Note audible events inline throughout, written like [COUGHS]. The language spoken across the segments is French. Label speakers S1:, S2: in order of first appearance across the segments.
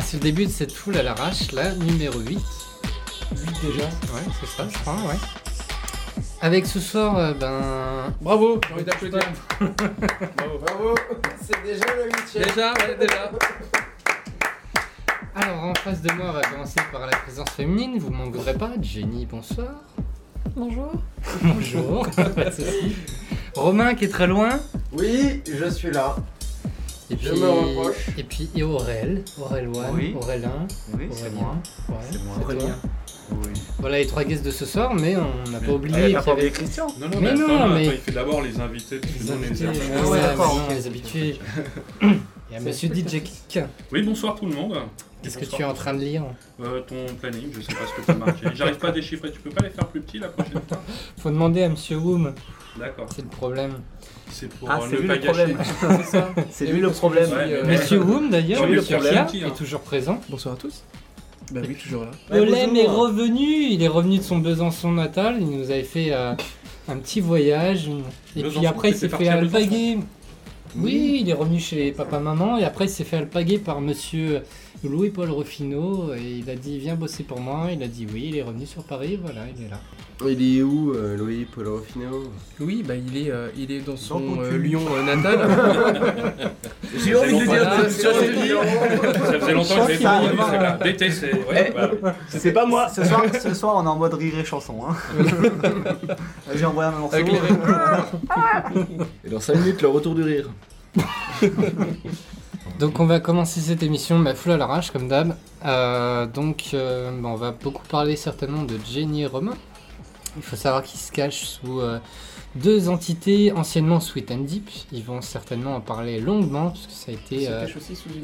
S1: Bien, c'est le début de cette foule à l'arrache, la numéro 8. 8
S2: déjà
S1: Ouais, c'est ça, je crois, ouais. Avec ce soir, euh, ben.
S2: Bravo, j'ai envie d'applaudir. [LAUGHS]
S3: Bravo, c'est déjà le huitième.
S2: Déjà, ouais, déjà.
S1: Alors, en face de moi, on va commencer par la présence féminine. Vous manquerez pas. Jenny, bonsoir.
S4: Bonjour.
S1: Bonjour. pas de soucis. Romain qui est très loin.
S3: Oui, je suis là.
S1: Et puis,
S3: Je me rapproche.
S1: Et puis, et Aurel. Aurel One,
S5: Oui.
S1: Aurélien.
S5: Oui, c'est
S1: Aurélien.
S5: moi.
S1: Ouais,
S5: C'est moi.
S2: Aurélien.
S5: Oui.
S1: Voilà les trois guests de ce soir, mais on n'a pas oublié
S5: Ah,
S1: qu'il y avait
S5: oublié Christian
S6: Non, non,
S1: Mais
S6: mais,
S1: non,
S6: attends,
S1: mais-
S6: attends, il fait d'abord les invités, que
S1: les invités.
S6: habitués.
S1: Ah
S5: ouais,
S1: les habitués. [LAUGHS] Il y a Monsieur DJ Kick.
S6: Oui, bonsoir tout le monde.
S1: Qu'est-ce que tu es en train de lire
S6: Euh, Ton planning, je sais pas ce que tu as marqué. J'arrive pas à déchiffrer, tu peux pas les faire plus petits la prochaine fois [LAUGHS]
S1: Faut demander à Monsieur Woom,
S6: D'accord.
S1: c'est le problème.
S6: C'est pour
S5: Ah,
S6: euh,
S5: c'est
S6: ne
S5: lui
S6: pas
S5: le problème.
S6: gâcher. [LAUGHS]
S1: C'est ça.
S5: C'est
S1: Et
S5: lui le problème.
S6: Ouais,
S1: Monsieur Woom d'ailleurs,
S6: le hein.
S1: est toujours présent.
S2: Bonsoir à tous. Bah oui, toujours là.
S1: Olem est revenu, il est revenu de son Besançon natal, il nous avait fait euh, un petit voyage. Et puis après il s'est fait alpaguer. Oui, il est revenu chez papa-maman et après il s'est fait alpaguer par monsieur Louis-Paul Ruffino et il a dit viens bosser pour moi. Il a dit oui, il est revenu sur Paris, voilà, il est là.
S3: Il est où, euh, Louis Paul Ruffino
S2: Oui, bah il est, euh, il est dans son euh. Lyon euh, natal. [LAUGHS]
S5: J'ai envie de dire Lyon.
S6: Ça faisait longtemps que je
S5: Ça
S6: pas c'est là. Ouais. [LAUGHS]
S5: C'est pas moi. Ce soir, ce soir, on est en mode rire et chanson. Hein. [LAUGHS] J'ai envoyé un morceau.
S2: Avec les
S3: Et dans 5 minutes, le retour du rire.
S1: Donc on va commencer cette émission bah, full à l'arrache comme d'hab. Euh, donc euh, bah, on va beaucoup parler certainement de Jenny et Romain. Il faut savoir qu'ils se cachent sous euh, deux entités anciennement Sweet and Deep. Ils vont certainement en parler longuement parce que ça a été,
S2: Se cache aussi sous une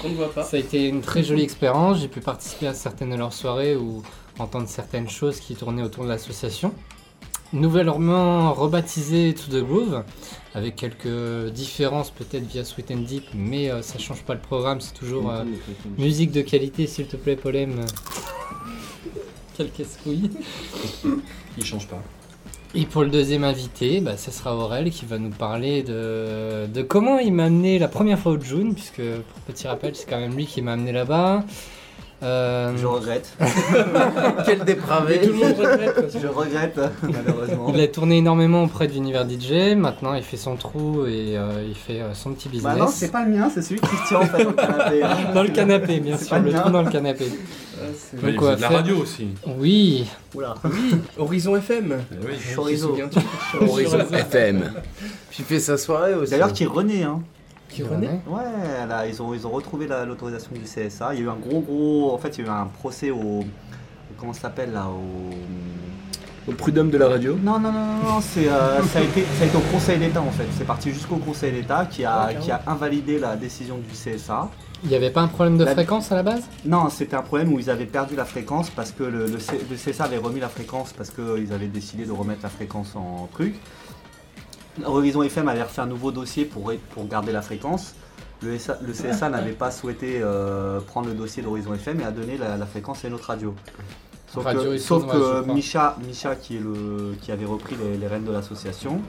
S2: qu'on [LAUGHS] ne voit pas.
S1: ça a été une très jolie expérience. J'ai pu participer à certaines de leurs soirées ou entendre certaines choses qui tournaient autour de l'association. Nouvellement rebaptisé To The Groove, avec quelques différences peut-être via Sweet and Deep, mais euh, ça change pas le programme, c'est toujours euh, musique de qualité, s'il te plaît, Polem. Quel casse-couille.
S6: Il change pas.
S1: Et pour le deuxième invité, bah, ça sera Aurel qui va nous parler de, de comment il m'a amené la première fois au June, puisque pour petit rappel, c'est quand même lui qui m'a amené là-bas. Euh,
S5: Je regrette. [LAUGHS]
S3: Quel dépravé
S2: Tout le monde regrette.
S5: Je regrette, malheureusement.
S1: Il a tourné énormément auprès d'Univers DJ, maintenant il fait son trou et euh, il fait euh, son petit business.
S5: Bah non, c'est pas le mien, c'est celui de Christian en fait, au canapé. [LAUGHS]
S1: Dans le canapé, bien sûr, le trou dans le canapé.
S6: Mais
S1: Donc,
S6: faisait de la
S1: faire-
S6: radio aussi.
S1: Oui,
S5: Oula. [LAUGHS]
S2: Horizon FM.
S6: Oui.
S3: Horizon FM. Puis il fait sa soirée aussi.
S5: D'ailleurs, qui renaît, hein.
S2: Qui renaît
S5: Ouais, là, ils ont, ils ont retrouvé la- l'autorisation du CSA. Il y a eu un gros, gros. En fait, il y a eu un procès au. Comment ça s'appelle là au...
S3: Au prud'homme de la radio.
S5: Non, non, non, non, non, c'est, euh, [LAUGHS] ça, a été, ça a été au Conseil d'État en fait. C'est parti jusqu'au Conseil d'État qui a, qui a invalidé la décision du CSA.
S1: il n'y avait pas un problème de
S5: La-
S1: fréquence à la base?
S5: Non, c'était un problème où ils avaient perdu la fréquence parce que le, le C- le CSA avait remis la fréquence parce qu'ils avaient décidé de remettre la fréquence en truc. Horizon FM avait refait un nouveau dossier pour, pour garder la fréquence. Le, SA le CSA n'avait pas souhaité euh, prendre le dossier d'Horizon FM et a donné la, la fréquence à une autre radio. Sauf
S1: Radio
S5: que, sauf que. Micha, Micha qui, est le, qui avait repris les, les rênes de l'association,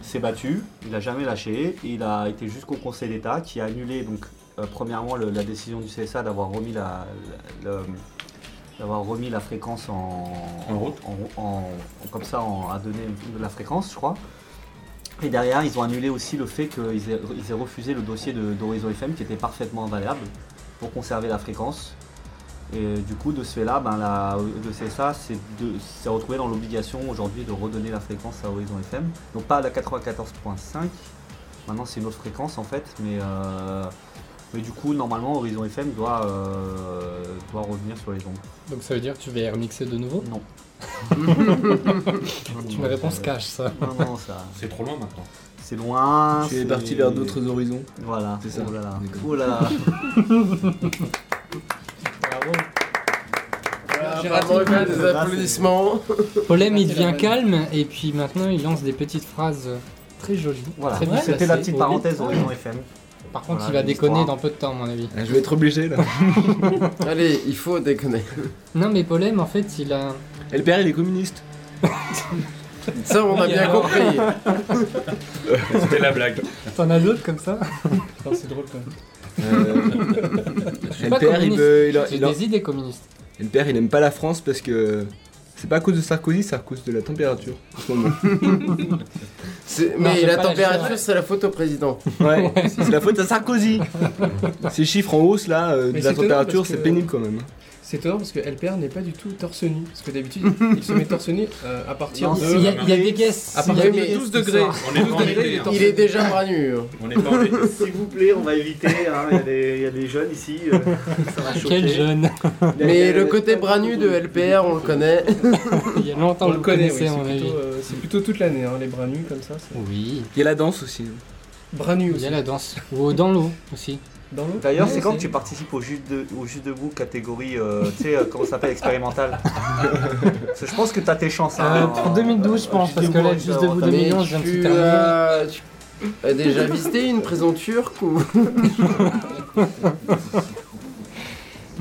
S5: s'est battu, il n'a jamais lâché, il a été jusqu'au Conseil d'État qui a annulé donc euh, premièrement le- la décision du CSA d'avoir remis la, la- le- d'avoir remis la fréquence en,
S6: En route.
S5: en- en- comme ça en- à donner de la fréquence je crois et derrière ils ont annulé aussi le fait qu'ils aient, ils aient refusé le dossier d'Horizon FM qui était parfaitement valable pour conserver la fréquence. Et du coup de ce fait là ben, la- le CSA s'est de- s'est retrouvé dans l'obligation aujourd'hui de redonner la fréquence à Horizon FM donc pas à la 94.5 maintenant c'est une autre fréquence en fait. Mais euh, mais du coup, normalement, Horizon FM doit, euh, doit revenir sur les ondes.
S1: Donc ça veut dire que tu vas y remixer de nouveau?
S5: Non. [LAUGHS]
S1: Tu me réponds cash ça.
S5: Non, non, ça.
S6: C'est trop loin maintenant.
S5: C'est loin.
S3: Tu es
S5: c'est-
S3: parti vers d'autres horizons.
S5: Voilà.
S3: C'est ça.
S5: Oh là là.
S3: D'accord.
S5: Oh là là.
S1: Bravo.
S2: J'ai raté.
S3: des applaudissements.
S1: Polem il devient calme et puis maintenant il lance des petites phrases très jolies.
S5: Voilà. C'était la petite parenthèse. Horizon FM.
S1: Par contre,
S5: Voilà,
S1: il va déconner dans peu de temps, à mon avis.
S3: Ah, Je vais être obligé là. [LAUGHS]
S7: Allez, il faut déconner.
S1: Non, mais Polem, en fait, il a.
S3: Et le père, il est communiste.
S7: Ça, on a bien compris.
S6: C'était la blague.
S1: T'en as d'autres comme ça
S2: Non, c'est drôle quand même.
S3: Euh,
S1: Je suis pas
S3: LPR, il
S1: communiste.
S3: veut. Il a-
S1: J'ai
S3: il a-
S1: des idées communistes.
S3: LPR, il aime pas la France parce que. C'est pas à cause de Sarkozy, c'est à cause de la température. En ce moment. [LAUGHS]
S7: C'est-
S1: Non,
S7: Mais
S1: c'est
S7: la
S1: pas la
S7: température, c'est la faute au président.
S3: Ouais, [LAUGHS] c'est la faute à Sarkozy. Ces chiffres en hausse là, euh,
S2: Mais
S3: la
S2: c'est étonnant
S3: température,
S2: que-
S3: c'est pénible quand même.
S2: C'est étonnant parce que LPR n'est pas du tout torse nu. Parce que d'habitude, il se met torse nu euh, à partir
S5: Non,
S2: de.
S1: Il y, a, il y a des guests.
S2: À
S1: il
S2: partir de
S1: guests
S2: 12
S1: ce
S2: degrés.
S6: On est.
S7: Il est déjà bras nu. hein.
S6: On est pas. [LAUGHS]
S5: S'il vous plaît, on va éviter. hein, Il y, a des- il y a des jeunes ici. euh, ça va.
S1: Quel jeune
S7: Mais le côté bras nu de LPR, on le connaît. [LAUGHS]
S1: Il y a longtemps
S2: On le connaît, oui, c'est plutôt, euh, c'est plutôt toute l'année, hein, les bras nus comme ça.
S1: Oui,
S3: Il y a la danse aussi.
S2: Bras nus
S1: il
S2: aussi.
S1: y a la danse. Ou dans l'eau aussi.
S2: Dans l'eau
S5: D'ailleurs,
S2: Ouais,
S5: c'est quand que tu participes au Juste, de, au juste Debout catégorie, euh, tu sais, euh, comment ça s'appelle, que [LAUGHS] je pense que t'as tes chances.
S1: Euh,
S5: hein,
S1: pour
S5: en-
S1: 2012, je pense,
S5: Juste
S1: parce que là, juste debout
S5: expérimentale.
S1: 2011,
S7: Mais
S1: je viens de
S7: tu tu as déjà visité une prison turque ou? [LAUGHS]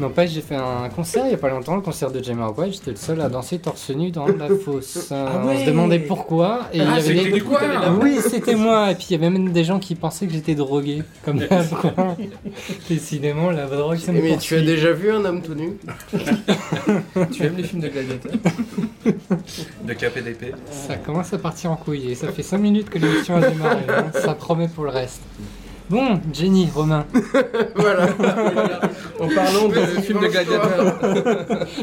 S1: N'empêche, j'ai fait un concert il y a pas longtemps, le concert de Jamiroquai. J'étais le seul à danser torse nu dans la [LAUGHS] fosse. Euh, On se demandait pourquoi. Et il y
S6: Ah,
S1: avait
S6: c'était
S1: des... Oui, c'était moi. Et puis il y avait même des gens qui pensaient que j'étais drogué. Comme. [LAUGHS] Décidément, la drogue, ça me
S7: Mais tu as déjà vu un homme tout nu? [LAUGHS]
S2: Tu aimes les films de gladiateurs?
S6: De KPDP.
S1: Ça commence à partir en couille. Et ça fait 5 minutes que l'émission a démarré. hein. Ça promet pour le reste. Bon, Jenny, Romain. [LAUGHS]
S7: Voilà.
S2: En parlant de films de
S7: lance-toi.
S2: gladiateurs.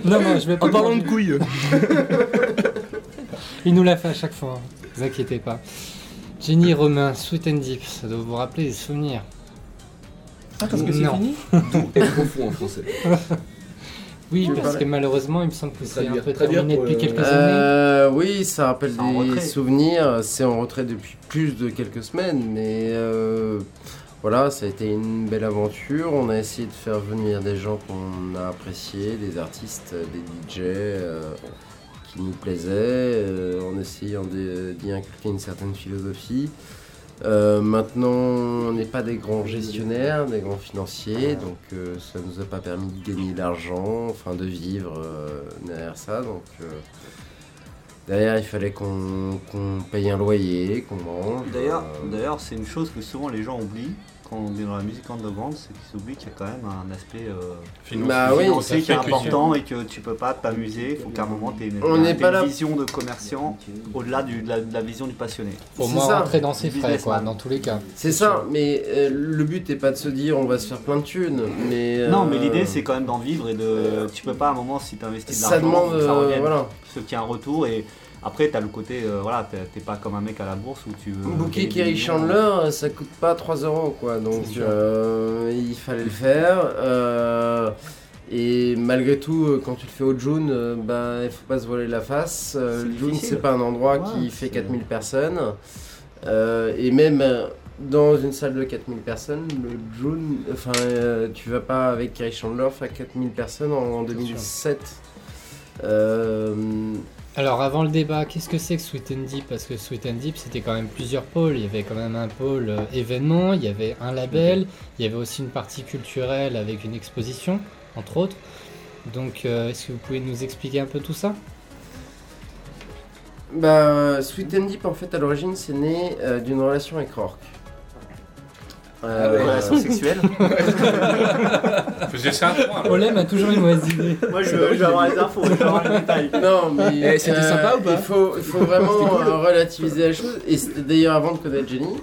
S1: Non, non, je vais pas.
S3: En parlant de couilles. [LAUGHS]
S1: Il nous l'a fait à chaque fois. hein. Ne vous inquiétez pas. Jenny, Romain, Sweet and Deep. Ça doit vous rappeler des souvenirs.
S2: Ah, parce que c'est
S1: Non.
S2: fini
S3: Et profond en français. [LAUGHS]
S1: Oui, parce
S7: parler
S1: que malheureusement, il me semble que c'est un peu terminé
S3: pour,
S1: depuis
S3: euh,
S1: quelques années.
S7: Euh, oui, ça rappelle
S5: C'est en
S7: des
S5: retrait.
S7: souvenirs. C'est en retrait depuis plus de quelques semaines, mais euh, voilà, ça a été une belle aventure. On a essayé de faire venir des gens qu'on a appréciés, des artistes, des DJ euh, qui nous plaisaient, euh, en essayant d'y inculquer une certaine philosophie. Euh, maintenant, on n'est pas des grands gestionnaires, des grands financiers, donc ça nous a pas permis de gagner de l'argent, enfin de vivre derrière ça. Derrière, il fallait qu'on paye un loyer, qu'on mange.
S5: D'ailleurs,
S7: euh,
S5: d'ailleurs, c'est une chose que souvent les gens oublient quand on est dans la musique underground, c'est qu'ils oublient qu'il y a quand même un aspect euh,
S7: Bah oui,
S5: financier qui est
S6: ça
S5: important et que tu peux pas t'amuser. Il faut qu'à un moment tu aies une,
S7: On pas là-
S5: vision de commerciant au-delà de, la, de la vision du passionné.
S7: C'est
S1: moins
S7: ça.
S1: rentrer dans ses frais, quoi, dans tous les cas.
S7: c'est ça, mais euh, le but n'est pas de se dire on va se faire plein de thunes, mais
S5: Non, mais
S7: euh,
S5: l'idée c'est quand même d'en vivre et de. Tu peux pas à un moment si tu investis de
S7: ça
S5: l'argent,
S7: demande,
S5: faut que ça
S7: euh,
S5: revienne.
S7: voilà.
S5: Ce qui a un retour et après t'as le côté, euh, voilà, t'es pas comme un mec à la bourse où tu veux.
S7: Booker Kerry. Chandler, ça coûte pas 3 euros quoi, donc euh, il fallait le faire. euh, et malgré tout, euh, quand tu le fais au June, euh, bah, il faut pas se voiler la face. Euh, le June, c'est pas un endroit
S5: Ouais,
S7: qui fait
S5: c'est-
S7: 4000 personnes. Euh, et même euh, dans une salle de 4000 personnes, le June, enfin, euh, tu vas pas avec Kerry Chandler faire 4000 personnes en, en 2007. Euh,
S1: Alors avant le débat, qu'est-ce que c'est que Sweet and Deep? Parce que Sweet and Deep, c'était quand même plusieurs pôles. Il y avait quand même un pôle euh, événement, il y avait un label, il y avait aussi une partie culturelle avec une exposition, entre autres. Donc euh, est-ce que vous pouvez nous expliquer un peu tout ça?
S7: Bah, Sweet and Deep, en fait, à l'origine, c'est né euh, d'une relation avec Rourke. Euh,
S5: Relation sexuelle. [LAUGHS]
S6: Faisais ça à trois. alors.
S1: Olem a toujours une mauvaise idée.
S5: Moi je veux, avoir les infos, je veux avoir les détails. [LAUGHS]
S7: Non, mais euh,
S3: Eh, c'était sympa ou pas
S7: il faut, vraiment euh, relativiser la chose. Et c'était d'ailleurs avant de connaître Jenny.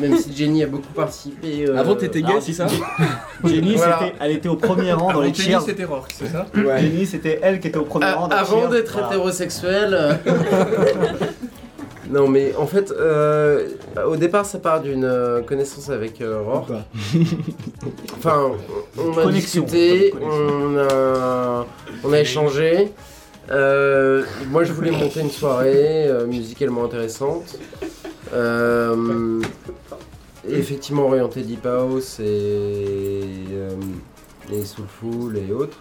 S7: Même si Jenny a beaucoup participé. euh,
S3: Avant t'étais gay, c'est ça [LAUGHS]
S5: Jenny,
S7: Voilà.
S5: c'était- elle était au premier rang dans les
S2: Jenny,
S5: cheers.
S2: c'était Rourke, c'est ça
S3: Ouais.
S5: Jenny, c'était elle qui était au premier rang dans les
S7: avant d'être
S5: Voilà.
S7: hétérosexuel. Non, mais en fait, euh, au départ, ça part d'une euh, connaissance avec euh, Rourke. [LAUGHS] Enfin, on a
S5: Connexion.
S7: discuté, on a, on a échangé. Euh, moi, je voulais monter une soirée euh, musicalement intéressante. Euh, effectivement orientée deep house et, euh, et soulful et autres.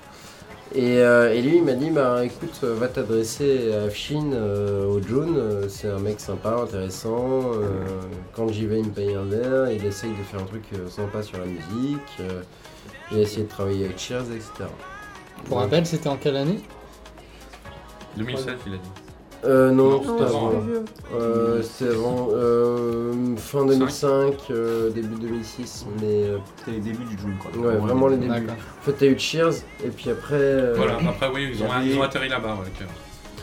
S7: Et, euh, et lui, il m'a dit bah écoute, euh, va t'adresser à Afshin euh, au June. euh, c'est un mec sympa, intéressant. euh, quand j'y vais, il me paye un verre. Il essaye de faire un truc sympa sur la musique. euh, il a essayé de travailler avec Cheers, etc.
S1: Pour rappel, c'était en quelle année?
S6: 2007, il a dit.
S7: Euh, non,
S6: Non,
S7: c'était
S6: c'est
S7: avant. Euh, c'était avant. Euh, fin 2005, euh, début 2006. Mais euh,
S5: C'était les débuts du June quoi.
S7: ouais, vraiment les débuts.
S1: D'accord.
S7: En fait, t'as eu Cheers, et puis après. euh,
S6: Voilà, après, oui, ils ont,
S5: Il y avait-
S6: ils ont atterri là-bas. Ouais, ok.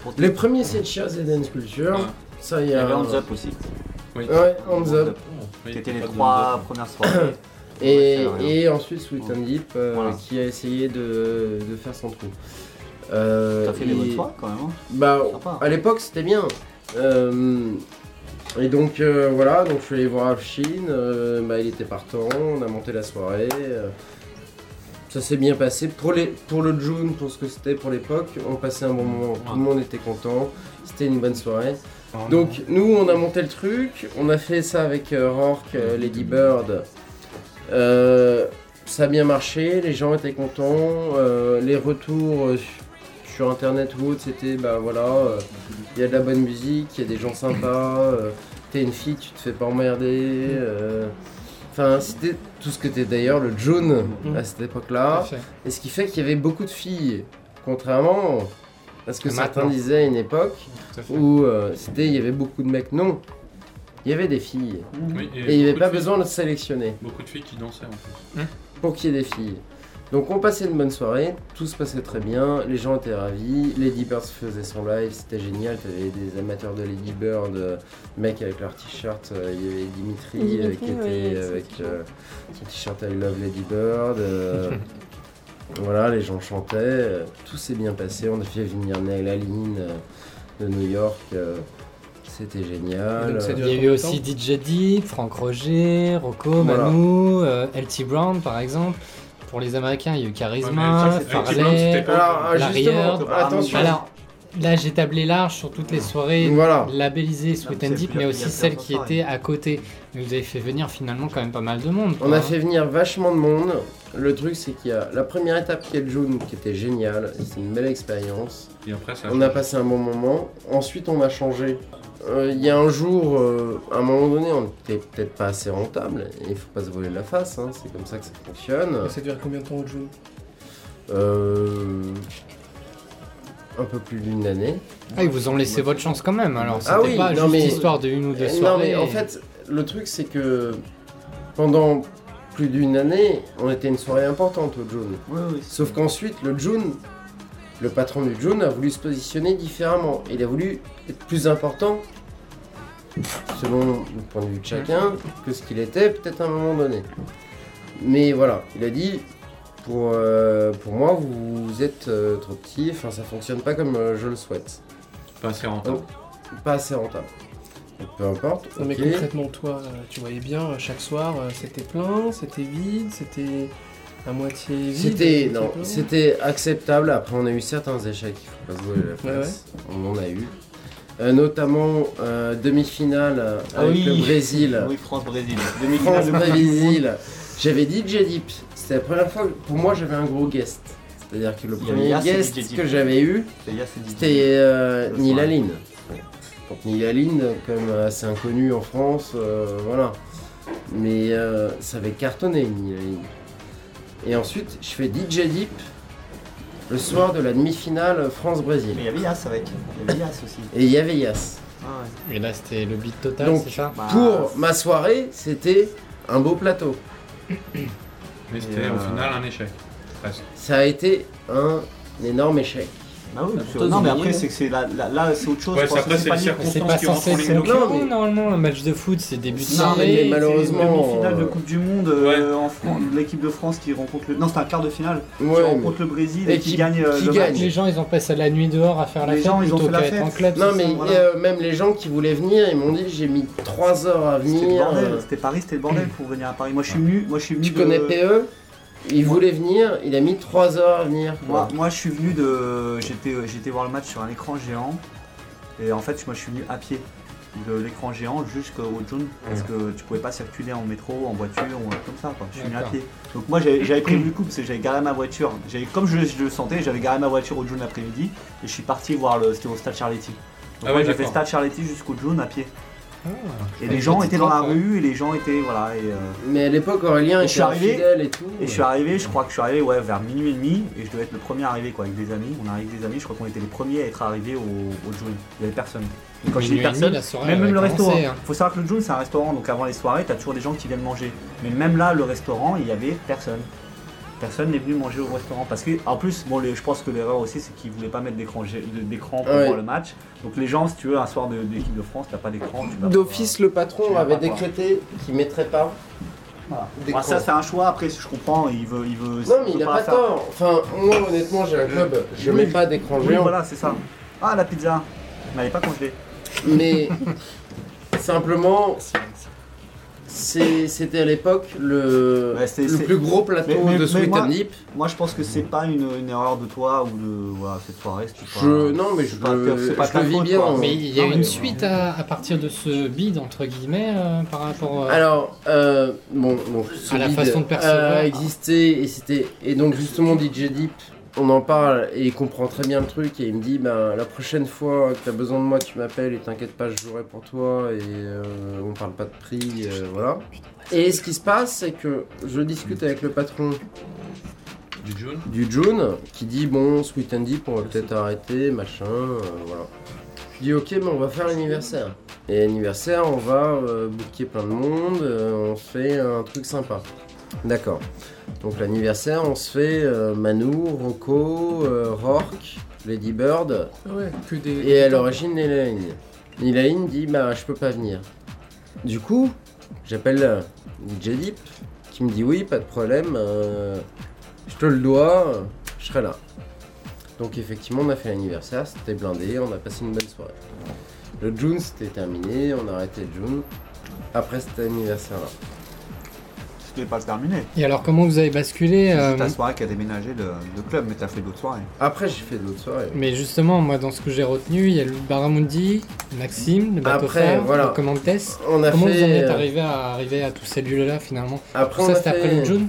S5: Pour-
S7: Les premiers, c'est Cheers et Dance Culture.
S6: Ouais.
S7: Ça, il
S5: Il
S7: y
S5: y
S7: a.
S5: avait Hands Up aussi.
S6: Oui.
S7: Ouais, Hands Up.
S6: Oui,
S5: étaient les
S6: pas de-
S5: trois premières soirées. [COUGHS]
S7: Et,
S5: Ouais, c'est rien.
S7: et ensuite Sweet and Deep euh,
S5: Voilà.
S7: qui a essayé de, de faire son trou. Euh,
S5: T'as fait des
S7: et-
S5: bonnes soirées quand même. hein.
S7: Bah,
S5: Sympa.
S7: à l'époque c'était bien. Euh, et donc euh, voilà, donc je suis allé voir Chine, bah, il était partant, on a monté la soirée. euh, ça s'est bien passé. Pour, les, pour le June, pour ce que c'était pour l'époque, on passait un bon moment, tout le monde était content, c'était une bonne soirée. Donc nous on a monté le truc, on a fait ça avec euh, Rourke, euh, Lady Bird. Euh, ça a bien marché, les gens étaient contents, euh, les retours euh, sur internet ou autre c'était bah voilà, euh, il y a de la bonne musique, il y a des gens sympas, euh, t'es une fille, tu te fais pas emmerder. euh, Enfin, c'était tout ce que t'es d'ailleurs le June à cette époque-là. Et ce qui fait qu'il y avait beaucoup de filles, contrairement à ce que
S1: Maintenant.
S7: certains disaient à une époque où euh, c'était il y avait beaucoup de mecs. Non, il y avait des filles.
S6: Oui,
S7: Et il n'y avait pas
S6: de filles-
S7: besoin de sélectionner
S6: Beaucoup de filles qui dansaient en plus.
S7: pour qu'il y ait des filles. Donc on passait une bonne soirée, tout se passait très bien, les gens étaient ravis, Lady Bird faisait son live, c'était génial, t'avais des amateurs de Lady Bird, euh, mecs avec leur t-shirt, euh, il y avait Dimitri, euh,
S4: Dimitri,
S7: qui était avec euh, son t-shirt I Love Lady Bird. euh, [LAUGHS] voilà, les gens chantaient, euh, tout s'est bien passé, on a fait venir Neil Aline euh, de New York, euh, c'était génial.
S2: Donc,
S1: Il y a eu aussi DJ Deep, Franck Roger, Rocco,
S7: Voilà.
S1: Manu, euh, LT Brown par exemple. Pour les Américains, il y a eu Charisma, Farley.
S6: C'était pas-
S7: Alors,
S1: là, j'ai tablé large sur toutes les soirées
S7: Voilà.
S1: labellisées Sweet and Deep, mais
S5: a
S1: aussi celles qui étaient à côté. Mais vous avez fait venir finalement quand même pas mal de monde.
S7: On
S1: quoi,
S7: a
S1: hein.
S7: fait venir vachement de monde. Le truc, c'est qu'il y a la première étape qui est le June, qui était géniale. C'est une belle expérience.
S6: Et après, ça.
S7: On a passé un bon moment. Ensuite, on a changé. Euh, Il y a un jour, euh, à un moment donné, on n'était peut-être pas assez rentable. Il faut pas se voler la face. hein, C'est comme ça que ça fonctionne.
S2: Ça dure combien de temps au June
S7: Euh, un peu plus d'une année.
S1: Ah, ils vous ont laissé votre chance quand même. Alors, c'était
S7: Ah oui,
S1: pas
S7: non,
S1: juste
S7: mais-
S1: histoire de une ou deux soirées.
S7: Non, mais en fait, le truc, c'est que pendant plus d'une année, on était une soirée importante au June.
S5: Oui, oui.
S7: Sauf qu'ensuite, le June, le patron du June a voulu se positionner différemment. Il a voulu être plus important, selon le point de vue de chacun, que ce qu'il était peut-être à un moment donné. Mais voilà, il a dit, pour, euh, pour moi, vous êtes euh, trop petit, enfin ça fonctionne pas comme euh, je le souhaite.
S6: Pas assez rentable.
S7: Pas assez rentable. Donc, peu importe.
S2: Non, mais
S7: ok.
S2: concrètement, toi, euh, tu voyais bien, euh, chaque soir, euh, c'était plein, c'était vide, c'était à moitié vide.
S7: C'était non, c'était acceptable. Après, on a eu certains échecs. Il faut pas se la
S2: Ouais,
S7: face. On en a eu. Euh, notamment euh, demi-finale euh,
S5: Ah
S7: avec
S5: oui.
S7: le Brésil. [LAUGHS]
S5: Oui, France-Brésil.
S7: France-Brésil. J'avais DJ Deep. C'était la première fois que pour moi j'avais un gros guest. C'est-à-dire que le premier guest que j'avais eu, c'était euh,
S5: Le
S7: Neil
S5: soir.
S7: Aline. Donc Neil Aline, comme assez inconnu en France, voilà. Mais ça avait cartonné Neil Aline. Et ensuite, je fais DJ Deep le soir de la demi-finale France-Brésil.
S5: Mais il y avait Yass avec. Il y avait Yass aussi.
S7: Et il y avait Yass.
S5: Ah ouais.
S1: Et là, c'était le beat total,
S7: Donc,
S1: c'est ça
S5: Bah,
S7: Pour ma soirée, c'était un beau plateau.
S6: Mais c'était au
S5: euh,
S6: final un échec. Presque.
S7: Ça a été un énorme échec.
S5: Bah oui, parce que-
S4: Toi,
S5: non, mais après, c'est que c'est là, là, là, c'est autre chose.
S6: Ouais,
S5: je pense
S6: c'est après,
S5: que
S6: c'est les
S1: c'est
S6: circonstances
S1: pas
S6: qui rentrent
S1: censé
S6: en
S1: être concurrent,
S7: Non, mais-
S1: normalement, un match de foot, c'est début de
S7: Non,
S1: soirée.
S7: mais
S5: c'est
S7: malheureusement,
S5: une demi-finale de
S7: euh,
S5: Coupe du Monde euh, en France, l'équipe de France qui rencontre le. Non, c'était un quart de finale. qui
S7: Ouais,
S5: rencontre le Brésil et,
S7: Et
S5: qui,
S7: qui-
S5: gagne euh,
S7: qui
S5: le
S7: gagne.
S5: match.
S1: Les gens, ils ont passé la nuit dehors à faire la
S5: Les
S1: fête
S5: gens, ils ont
S1: plutôt
S5: fait la
S1: qu'à être
S5: fête.
S1: en club.
S7: Non
S1: c'est
S7: mais
S1: ça
S5: voilà.
S7: euh, même les gens qui voulaient venir, ils m'ont dit j'ai mis 3 heures à
S5: C'était le
S7: venir.
S5: bordel,
S7: euh,
S5: c'était Paris, c'était le bordel pour venir à Paris. Moi, je suis venu. Moi, je suis venu
S7: Tu
S5: de-
S7: connais PE Il voulait venir, il a mis 3 heures à venir.
S5: Moi, moi, je suis venu de. J'étais, j'étais voir le match sur un écran géant. Et en fait, moi, je suis venu à pied de l'écran géant jusqu'au June parce que tu pouvais pas circuler en métro, en voiture ou un truc comme ça. Quoi. Je suis venu à pied. Donc moi, j'avais, prévu le coup parce que j'avais garé ma voiture. J'avais, comme je, je le sentais, j'avais garé ma voiture au June l'après-midi et je suis parti voir le. C'était au Stade Charletti. Donc
S6: Ah
S5: moi,
S6: ouais,
S5: j'ai fait. Stade Charletti jusqu'au June à pied. Et les gens étaient dans la rue, et les gens étaient. Voilà. Et, euh,
S7: Mais à l'époque, Aurélien
S5: Et
S7: était
S5: je suis arrivé-
S7: et tout.
S5: et je suis arrivé, je crois que je suis arrivé ouais, vers minuit et demi, et je devais être le premier arrivé quoi, avec des amis. On arrive avec des amis, je crois qu'on était les premiers à être arrivés au, au June. Il y avait personne. Et quand je dis
S1: Minuit et demi,
S5: personne, même, le restaurant.
S1: hein.
S5: Faut savoir que le June c'est un restaurant, donc avant les soirées, t'as toujours des gens qui viennent manger. Mais même là, le restaurant, il y avait personne. Personne n'est venu manger au restaurant parce que, en plus, bon, les- je pense que l'erreur aussi, c'est qu'ils voulaient pas mettre d'écran de- d'écran pour
S7: Ouais.
S5: voir le match. Donc les gens, si tu veux, un soir de- d'équipe de, France, t'as pas d'écran.
S7: D'office, le patron avait décrété qu'il mettrait pas.
S5: Voilà. Bah, ça, c'est un choix. Après, si je comprends, il veut, il veut.
S7: Non, mais il
S5: veut
S7: a pas tort. Enfin, moi, honnêtement, j'ai un club, je
S5: Oui.
S7: mets pas d'écran
S5: Oui,
S7: géant.
S5: voilà, c'est ça. Ah, la pizza. Elle est pas congelée.
S7: Mais simplement, c'était à l'époque le, le plus gros plateau
S5: Mais- mais-
S7: de Sweet
S5: moi-
S7: and.
S5: Moi, je pense que c'est pas une, une erreur de toi ou de voilà, cette soirée. pas-
S7: Je, non, mais je,
S5: pas- c'est pas
S7: je le vis bien.
S5: quoi.
S1: Mais il y a
S5: Non,
S1: eu
S5: mais-
S1: une suite à, à partir de ce bid, entre guillemets, euh, par rapport euh,
S7: Alors, euh, bon, ce
S1: À la façon de percevoir.
S7: a existé et c'était et donc justement DJ Deep, on en parle et il comprend très bien le truc et il me dit ben la prochaine fois que tu as besoin de moi, tu m'appelles et t'inquiète pas, je jouerai pour toi et euh, on parle pas de prix, euh, voilà. Et ce qui se passe, c'est que je discute avec le patron
S6: Du June
S7: du June qui dit bon, Sweet and Deep, on va peut-être arrêter, machin, euh, voilà. Je dis ok, mais on va faire l'anniversaire. Et l'anniversaire, on va booker plein de monde, on fait un truc sympa. D'accord. Donc l'anniversaire, on se fait euh, Manu, Rocco, euh, Rourke, Lady Bird
S2: ouais, que des.
S7: et à l'origine Elaine. Elaine dit bah je peux pas venir. Du coup, j'appelle euh, DJ Deep qui me dit oui, pas de problème, euh, je te le dois, euh, je serai là. Donc effectivement, on a fait l'anniversaire, c'était blindé, on a passé une bonne soirée. Le June c'était terminé, on a arrêté le June. Après cet anniversaire
S5: pas terminé.
S1: Et alors, comment vous avez basculé euh,
S5: C'est ta soirée qui a déménagé de, de club, mais t'as fait d'autres soirées.
S7: Après j'ai fait d'autres soirées.
S1: Mais justement, moi, dans ce que j'ai retenu, il y a le Baramundi, Maxime, le bateau
S7: Après,
S1: phare,
S7: voilà.
S1: le.
S7: On a
S1: Comment
S7: fait.
S1: vous en êtes
S7: euh,
S1: arrivé à arriver à tous ces lieux-là finalement?
S7: Après,
S1: Tout ça, c'était après le June?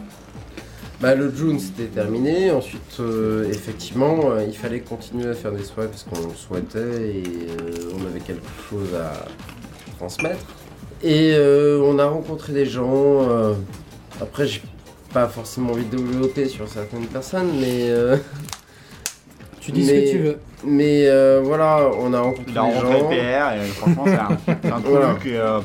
S7: Bah le June c'était terminé, ensuite euh, effectivement euh, il fallait continuer à faire des soirées parce qu'on le souhaitait et euh, on avait quelque chose à transmettre. Et euh, on a rencontré des gens, euh, après j'ai pas forcément envie de développer sur certaines personnes mais, euh, [LAUGHS]
S1: Tu dis ce
S7: Mais-
S1: que tu veux.
S7: mais euh, voilà on a rencontré
S5: Il a rencontré
S7: gens.
S5: le PR et franchement, c'est un, [LAUGHS] un truc
S7: Voilà.
S5: et, euh,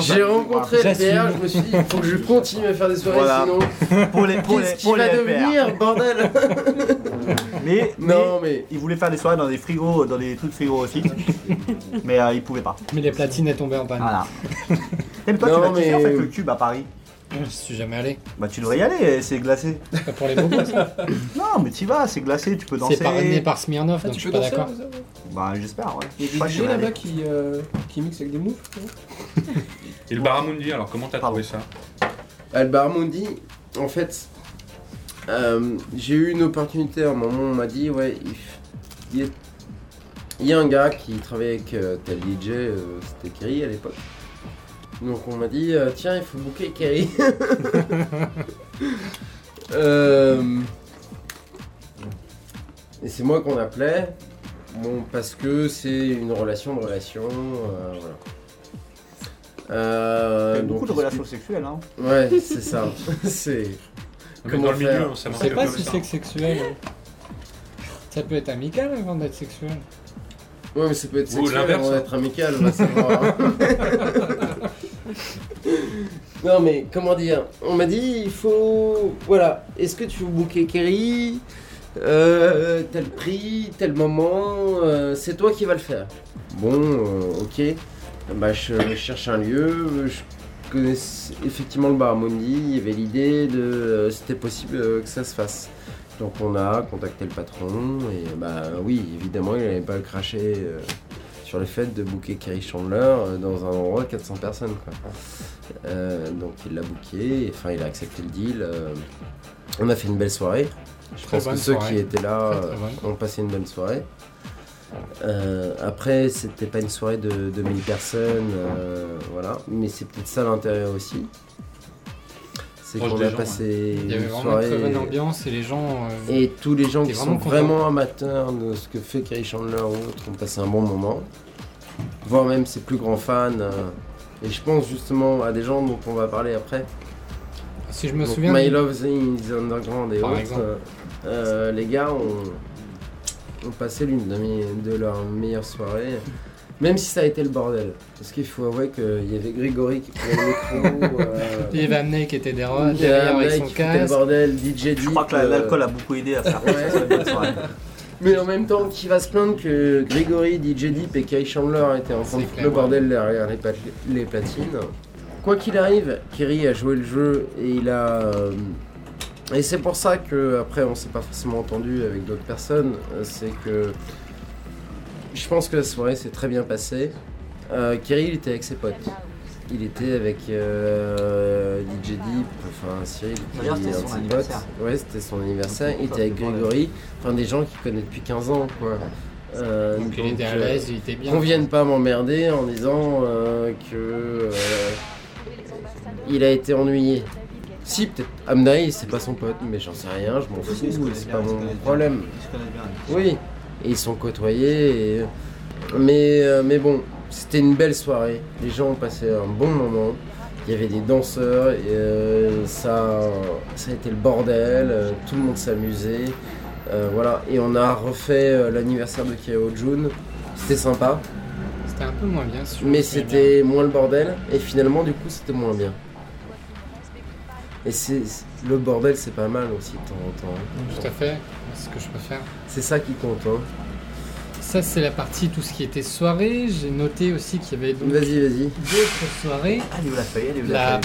S7: J'ai rencontré le. PR, je me suis dit il faut que je continue à faire des soirées
S5: Voilà.
S7: sinon [LAUGHS]
S5: pour les pour les
S7: qu'est-ce qui
S5: pour les
S7: va devenir bordel
S5: Mais,
S7: Non mais
S5: il voulait faire des soirées dans des frigos, dans des trucs frigorifiques, mais euh, il pouvait pas.
S1: Mais les platines est tombé en panne.
S5: Voilà. Et toi,
S7: Non,
S5: tu vas
S7: mais-
S5: en fait le cube à Paris.
S1: Je suis jamais allé.
S5: Bah tu devrais y aller, c'est glacé.
S1: C'est pas pour les bobos, ça. [LAUGHS]
S5: Non, mais tu vas, c'est glacé, tu peux danser.
S1: C'est parrainé par Smirnov,
S2: Ah,
S1: donc je suis pas
S2: danser
S1: d'accord.
S5: Bah j'espère, ouais.
S2: Il y a des DJ là-bas qui, euh, qui mixent avec des vois. [LAUGHS]
S6: Et le Baramundi, alors comment t'as trouvé ça
S7: Albar Mundi, en fait, euh, j'ai eu une opportunité à un moment, on m'a dit, ouais, il, f- il y a- il y a un gars qui travaillait avec euh, tel DJ, euh, c'était Kerry à l'époque. Donc on m'a dit, euh, tiens, il faut booker Kerry. [LAUGHS] Euh, et c'est moi qu'on appelait, bon, parce que c'est une relation de relation, euh, voilà. Euh,
S5: Il y a beaucoup de relations sexuelles, hein.
S7: Ouais, c'est ça. [LAUGHS] c'est.
S6: Mais
S7: Comment
S6: dans le milieu,
S7: faire
S6: ça
S1: Je
S6: marche
S1: sais pas
S6: comme
S1: si
S6: ça.
S1: c'est sexuel. Ça peut être amical avant d'être sexuel.
S7: Ouais, mais ça peut être
S6: Ou
S7: sexuel
S6: l'inverse,
S7: avant
S6: hein.
S7: d'être amical, va savoir. [LAUGHS] [LAUGHS] non, mais comment dire? On m'a dit, il faut. Voilà, est-ce que tu veux booker Kerry? Euh, Tel prix, tel moment, euh, c'est toi qui vas le faire. Bon, euh, ok. Bah, je, cherche un lieu, je connais effectivement le bar Mundi, il y avait l'idée de. C'était possible que ça se fasse. Donc on a contacté le patron et bah oui, évidemment, il n'allait pas cracher euh, sur le fait de booker Kerry Chandler euh, dans un endroit de 400 personnes. Quoi. Euh, donc il l'a booké, enfin il a accepté le deal. euh, on a fait une belle soirée. Je
S1: Très
S7: pense que ceux
S1: soirée.
S7: qui étaient là
S1: Très, très bonne.
S7: ont passé une bonne soirée. Euh, après, c'était pas une soirée de, de 1000 personnes, voilà, mais c'est peut-être ça l'intérêt aussi. C'est qu'on a
S6: gens,
S7: passé
S1: Il y avait
S7: une
S1: vraiment
S7: soirée.
S1: une très bonne ambiance et les gens. euh,
S7: Et tous les gens qui sont
S1: vraiment
S7: amateurs de ce que fait Kerry Chandler ou autre ont passé un bon moment. voire même ses plus grands fans. euh, et je pense justement à des gens dont on va parler après.
S1: Si je me
S7: Donc,
S1: souviens.
S7: My Love is Underground et
S1: Par
S7: autres. euh, les gars ont, ont passé l'une de leurs meilleures soirées. Même si ça a été le bordel. Parce qu'il faut avouer qu'il y avait Grégory qui prenait le micro. euh, [LAUGHS]
S1: Il y avait Amney qui était derrière, avec son
S7: qui foutait le
S1: casque.
S7: bordel, DJ Deep.
S5: Je crois que
S7: euh,
S5: l'alcool a beaucoup aidé à faire
S7: Ouais.
S5: soirée.
S7: Mais en même temps, qui va se plaindre que Grégory, DJ Deep et Kai Chandler étaient en train de foutre le bordel derrière les, pat- les platines Quoi qu'il arrive, Kerry a joué le jeu et il a. euh, et c'est pour ça que après on s'est pas forcément entendu avec d'autres personnes. euh, C'est que je pense que la soirée s'est très bien passée. Euh, Kerry il était avec ses potes. Il était avec euh, DJ Deep, enfin Cyril, qui est un de ses potes. Ouais, c'était son anniversaire. Il était avec Grégory, enfin des gens qu'il connaît depuis 15 ans, quoi. Euh,
S1: Donc il était à
S7: euh,
S1: l'aise, il était bien.
S7: qu'on vienne pas m'emmerder en disant euh, que euh, il a été ennuyé. Si peut-être Amnaï c'est pas son pote, mais j'en sais rien, je m'en fous, c'est pas mon problème. Oui, et ils sont côtoyés, et- mais, euh, mais bon, c'était une belle soirée. Les gens ont passé un bon moment. Il y avait des danseurs, et, euh, ça, ça a été le bordel, euh, tout le monde s'amusait. Euh, voilà, et on a refait l'anniversaire de Kyo Jun. C'était sympa,
S1: C'était un peu moins bien. si
S7: mais c'était moins le bordel, et finalement, du coup, c'était moins bien. Et c'est le bordel, c'est pas mal aussi de temps en temps. hein.
S1: Tout à fait, ce que je préfère.
S7: C'est ça qui compte. Hein.
S1: Ça, c'est la partie, tout ce qui était soirée. J'ai noté aussi qu'il y avait d'autres soirées.
S5: Est où la feuille
S1: La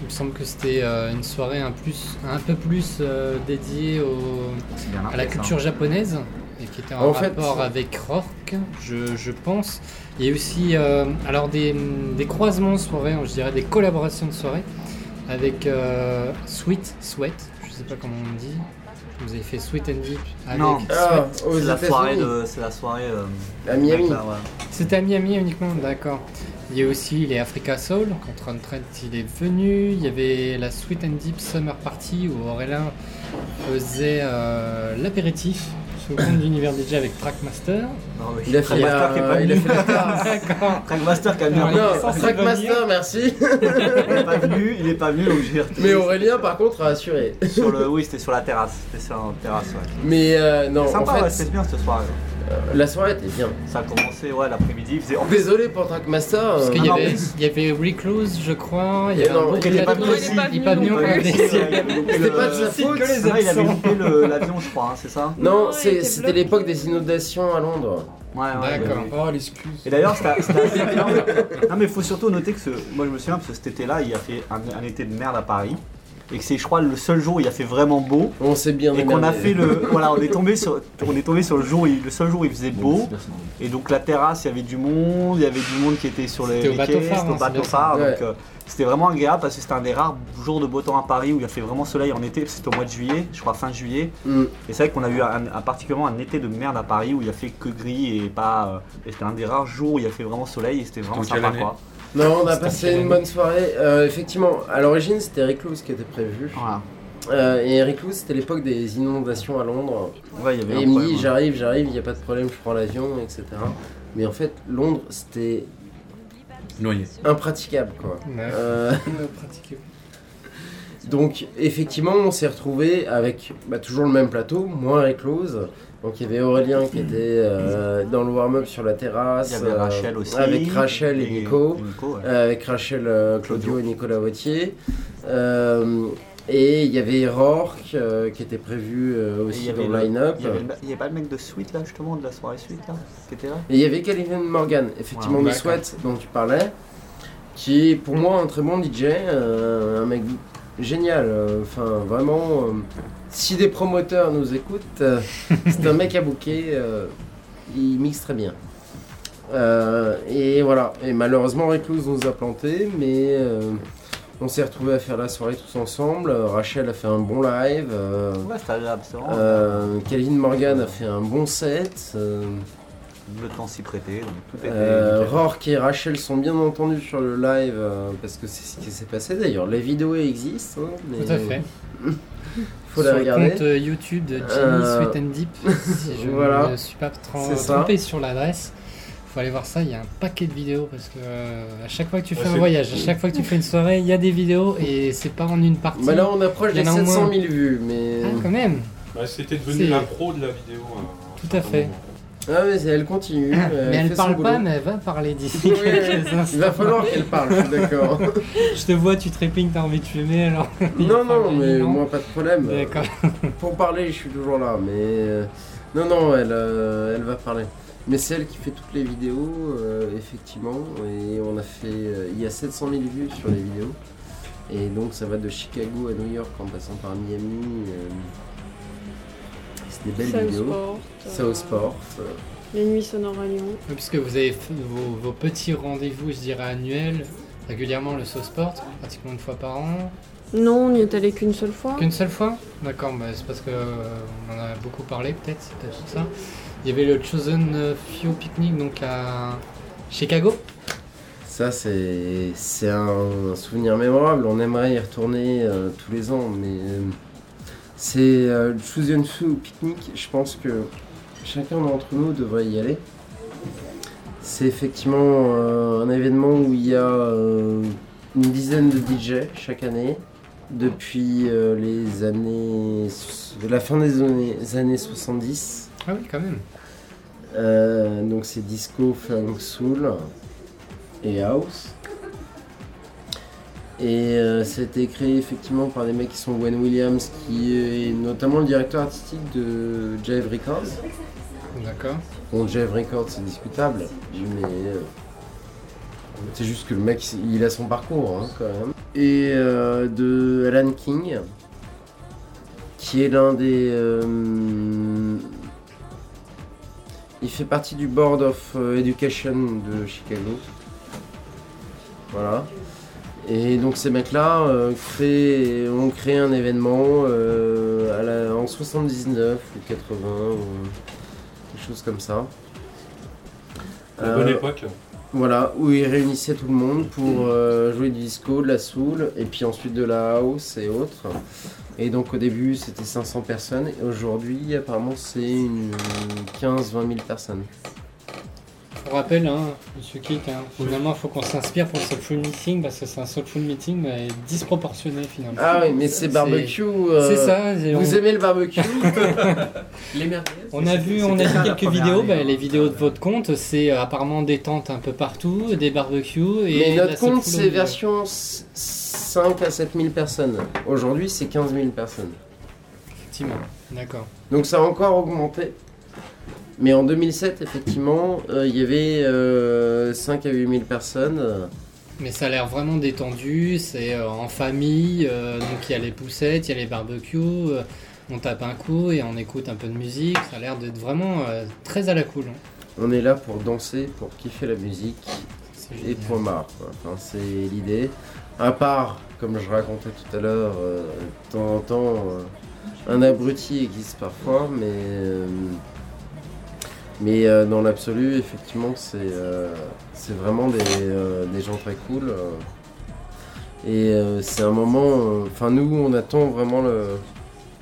S1: il me semble que c'était euh, une soirée un, plus, un peu plus euh, dédiée au, à la culture japonaise et qui était en,
S7: En fait,
S1: rapport avec Rourke, je, je pense. Il y a aussi euh, alors des, des croisements de soirées, je dirais des collaborations de soirées avec Sweet Sweat, je sais pas comment on dit. Vous avez fait Sweet and Deep avec
S5: Non.
S7: Ah,
S5: C'est la soirée de. C'est la soirée. euh,
S7: à Miami.
S5: là, ouais.
S1: C'était à Miami uniquement, d'accord. Il y a aussi les Africa Soul, quand Ron Trent il est venu. Il y avait la Sweet and Deep Summer Party où Aurélien faisait euh, l'apéritif le compte d'univers DJ avec Trackmaster.
S5: Non.
S7: Il a fait
S5: Trackmaster qui est
S7: la,
S5: pas
S7: il a
S5: venu.
S7: fait la. [LAUGHS]
S1: D'accord.
S5: Trackmaster qui a mis un
S1: Non,
S7: Trackmaster, merci.
S5: Il est pas venu, il est pas venu, donc j'ai.
S7: Mais Aurélien, par contre, a assuré.
S5: Sur le, oui, c'était sur la terrasse. C'était sur la terrasse, ouais.
S7: Mais euh, non,
S5: Sympa,
S7: en
S5: ouais,
S7: fait,
S5: c'était bien cette soirée.
S7: euh, la soirée était bien.
S5: Ça a commencé, ouais, l'après-midi. Faisait.
S7: Désolé pour Trackmaster.
S1: Parce
S7: euh,
S1: qu'il y avait,
S5: mais-
S1: il y avait Recluse, je crois. Il y avait
S7: non,
S1: un
S5: il est pas venu.
S1: Il est pas venu, l'a
S7: C'était pas de sa faute.
S5: il avait loupé le- l'avion, je crois, hein, c'est ça?
S7: Non, c'est- c'était l'époque des inondations à Londres.
S5: Ouais, ouais.
S1: D'accord.
S5: ouais.
S2: Oh, l'excuse.
S5: Et d'ailleurs, c'était assez. [LAUGHS] Non, mais il faut surtout noter que ce... moi je me souviens, parce que cet été-là, il a fait un, un été de merde à Paris. Et que c'est, je crois, le seul jour où il a fait vraiment beau.
S7: On s'est bien
S5: Et qu'on a fait le. [LAUGHS] Voilà, on est tombé sur, on est tombé sur le, jour où il- le seul jour où il faisait beau. Et donc la terrasse, il y avait du monde, il y avait du monde qui était sur les,
S1: C'était au
S5: les
S1: bateau
S5: quais,
S1: phare,
S5: au bateau. Donc euh, c'était vraiment agréable parce que c'était un des rares jours de beau temps à Paris où il a fait vraiment soleil en été. C'était au mois de juillet, je crois fin juillet.
S7: Mm.
S5: Et c'est vrai qu'on a eu un, un- particulièrement un été de merde à Paris où il a fait que gris et pas. euh, et c'était un des rares jours où il a fait vraiment soleil et c'était vraiment sympa quoi.
S7: Non, on a passé une bonne soirée. Euh, effectivement, à l'origine, c'était Recluse qui était prévu.
S5: Voilà.
S7: Euh, et Recluse, c'était l'époque des inondations à Londres.
S5: Ouais, il y avait
S7: Et
S5: un
S7: il me dit
S5: ouais.
S7: j'arrive, j'arrive, il n'y a pas de problème, je prends l'avion, etc. Mais en fait, Londres, c'était
S6: Noyé.
S7: impraticable quoi.
S1: Ouais.
S7: Euh, [LAUGHS] donc effectivement, on s'est retrouvé avec bah, toujours le même plateau, moins Recluse. Donc il y avait Aurélien qui était euh, dans le warm-up sur la terrasse.
S5: Il y avait
S7: euh,
S5: Rachel aussi.
S7: Avec Rachel et, Nico.
S5: ouais.
S7: Euh, avec Rachel, euh, Claudio et Nicolas Vautier. Et il y avait Rourke euh, qui était prévu euh, aussi dans
S5: le-
S7: line-up.
S5: Il y avait, pas le mec de Sweet là justement, de la soirée Sweet là, qui était là?
S7: Et il y avait Calvin Morgan, effectivement, de. Sweat dont tu parlais, qui est pour moi un très bon DJ, euh, un mec génial. euh, Enfin, vraiment, euh, si des promoteurs nous écoutent, euh, [LAUGHS] c'est un mec à bouquet, euh, il mixe très bien. Euh, et voilà, et malheureusement Recluse nous a planté, mais euh, on s'est retrouvé à faire la soirée tous ensemble. Euh, Rachel a fait un bon live. euh,
S5: Ouais, c'était agréable, c'est vraiment.
S7: euh, Calvin Morgan a fait un bon set. euh,
S5: Le temps s'y prêtait, donc tout était.
S7: euh,
S5: nickel.
S7: Rourke et Rachel sont bien entendus sur le live euh, parce que c'est ce qui s'est passé d'ailleurs. Les vidéos existent. hein, mais
S1: Tout à fait. [LAUGHS]
S7: Faut
S1: sur
S7: les
S1: le
S7: regarder.
S1: compte euh, YouTube de Jenny
S7: Euh,
S1: Sweet and Deep, [LAUGHS] si je
S7: voilà.
S1: ne suis pas tran-
S7: C'est ça.
S1: trompé sur l'adresse. Faut aller voir ça. Il y a un paquet de vidéos parce que euh, à chaque fois que tu fais
S6: Ouais,
S1: un voyage, à chaque fois que tu fais une soirée, il y a des vidéos et c'est pas en une partie.
S7: Bah là, on approche des
S1: en a au
S7: 700
S1: moins.
S7: 000 vues, mais.
S1: Ah, quand même.
S6: Bah, C'était devenu la pro de la vidéo. euh,
S1: Tout à fait.
S7: Ah, mais elle continue.
S1: mais elle
S7: fait son
S1: parle pas,
S7: boulot.
S1: mais elle va parler d'ici [LAUGHS]
S7: Il va falloir qu'elle parle, je suis d'accord.
S1: Je te vois, tu trépignes, t'as envie de fumer alors.
S7: non, non, mais
S1: non.
S7: moi, pas de problème.
S1: D'accord.
S7: Pour parler, je suis toujours là, mais. euh, Non, non, elle, euh, elle va parler. Mais c'est elle qui fait toutes les vidéos, euh, effectivement. Et on a fait. euh, il y a 700 000 vues sur les vidéos. Et donc, ça va de Chicago à New York en passant par Miami. euh, C'est des belles vidéos.
S4: Southport.
S7: Southport.
S4: Les nuits sonores à Lyon.
S1: Oui, Puisque vous avez fait vos, vos petits rendez-vous, je dirais annuels, régulièrement le saut sport, pratiquement une fois par an.
S4: Non, on n'y est allé qu'une seule fois.
S1: Qu'une seule fois? D'accord, bah, c'est parce que euh, on en a beaucoup parlé peut-être, c'est peut-être ça. Il y avait le Chosen euh, Few Picnic donc à Chicago.
S7: Ça, c'est c'est un souvenir mémorable. On aimerait y retourner euh, tous les ans, mais euh, c'est le Choose Few Picnic. Je pense que chacun d'entre nous devrait y aller. C'est effectivement un événement où il y a une dizaine de DJ chaque année depuis les années la fin des années 70.
S1: Ah oui, quand même.
S7: Euh, donc c'est disco, funk, soul et house. Et euh, ça a été créé effectivement par des mecs qui sont Wayne Williams, qui est notamment le directeur artistique de Jive Records.
S1: D'accord.
S7: Bon, Jive Records c'est discutable, mais euh, c'est juste que le mec il a son parcours hein, quand même. Et euh, de Alan King, qui est l'un des. Il fait partie du Board of euh, Education de Chicago. Voilà. Et donc ces mecs-là euh, créent- ont créé un événement euh, à la- en 79 ou 80 ou quelque chose comme ça.
S6: La bonne
S7: Euh,
S6: époque.
S7: voilà, où ils réunissaient tout le monde pour jouer du disco, de la soul, et puis ensuite de la house et autres. Et donc au début c'était 500 personnes, et aujourd'hui apparemment c'est une 15-20 000 personnes.
S1: Pour rappel, hein, Monsieur Kik, hein, finalement, il faut qu'on s'inspire pour le Soulful Meeting parce que c'est un Soulful Meeting mais disproportionné finalement.
S7: Ah oui, mais c'est barbecue. euh,
S1: C'est ça. on-
S7: Vous aimez le barbecue [LAUGHS]
S2: Les merguez.
S1: On a vu, on a vu quelques vidéos.
S5: année,
S1: bah,
S5: hein.
S1: les vidéos de votre compte, c'est euh, apparemment des tentes un peu partout, des barbecues et
S7: Mais notre compte c'est version s- 5 à 7 000 personnes. Aujourd'hui c'est 15 000 personnes.
S1: Effectivement, d'accord.
S7: Donc ça a encore augmenté. Mais en 2007, effectivement, euh, il y avait euh, 5 à 8 000 personnes.
S1: Mais ça a l'air vraiment détendu. C'est euh, en famille, euh, donc il y a les poussettes, il y a les barbecues. on tape un coup et on écoute un peu de musique. Ça a l'air d'être vraiment très à la cool. hein.
S7: On est là pour danser, pour kiffer la musique et point barre. quoi. Enfin, c'est l'idée. À part, comme je racontais tout à l'heure, de temps en temps, un abruti existe parfois, mais, mais euh, dans l'absolu, effectivement, c'est euh, vraiment des, euh, des gens très cool. et c'est un moment. Enfin, nous, on attend vraiment le,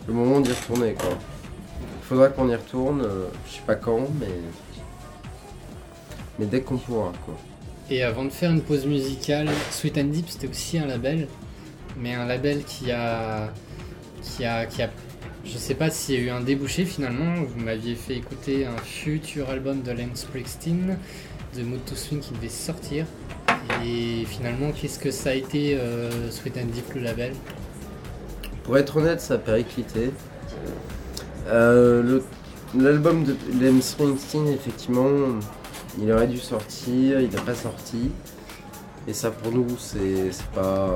S7: le moment d'y retourner. Il faudra qu'on y retourne, je sais pas quand, mais. Mais dès qu'on pourra.
S1: Et avant de faire une pause musicale, Sweet and Deep c'était aussi un label, mais un label qui a, qui a, qui a, je sais pas s'il y a eu un débouché finalement. Vous m'aviez fait écouter un futur album de Lance Springsteen, de Mood to Swing qui devait sortir. Et finalement, qu'est-ce que ça a été euh, Sweet and Deep le label?
S7: Pour être honnête, ça a périclité. Euh, L'album de Lem Springsteen, effectivement, il aurait dû sortir, il n'a pas sorti. Et ça, pour nous, c'est pas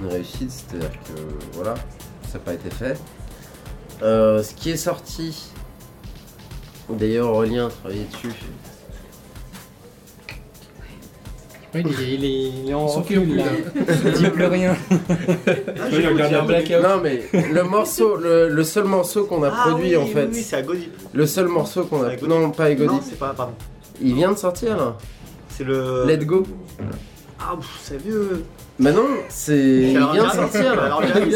S7: une réussite, c'est-à-dire que voilà, ça n'a pas été fait. Euh, ce qui est sorti, d'ailleurs, Aurélien a travaillé dessus.
S1: Oui, il est, il est, il est en recul
S2: cul,
S1: là. [LAUGHS] Il dit plus rien.
S6: regardé un
S2: blackout.
S7: Non, mais le morceau, le, le seul morceau qu'on a
S5: Ah
S7: produit
S5: oui,
S7: en
S5: oui,
S7: fait,
S5: Oui, c'est à
S7: le seul morceau qu'on a.
S5: Avec
S7: Non, pas Egodi.
S5: Non, c'est pas, pardon.
S7: Il vient de sortir là.
S5: C'est le.
S7: Let Go.
S5: Ah, pff, c'est vieux.
S7: Bah non, c'est. Il vient de
S5: Jarvis,
S7: sortir là.
S5: alors, Jarvis.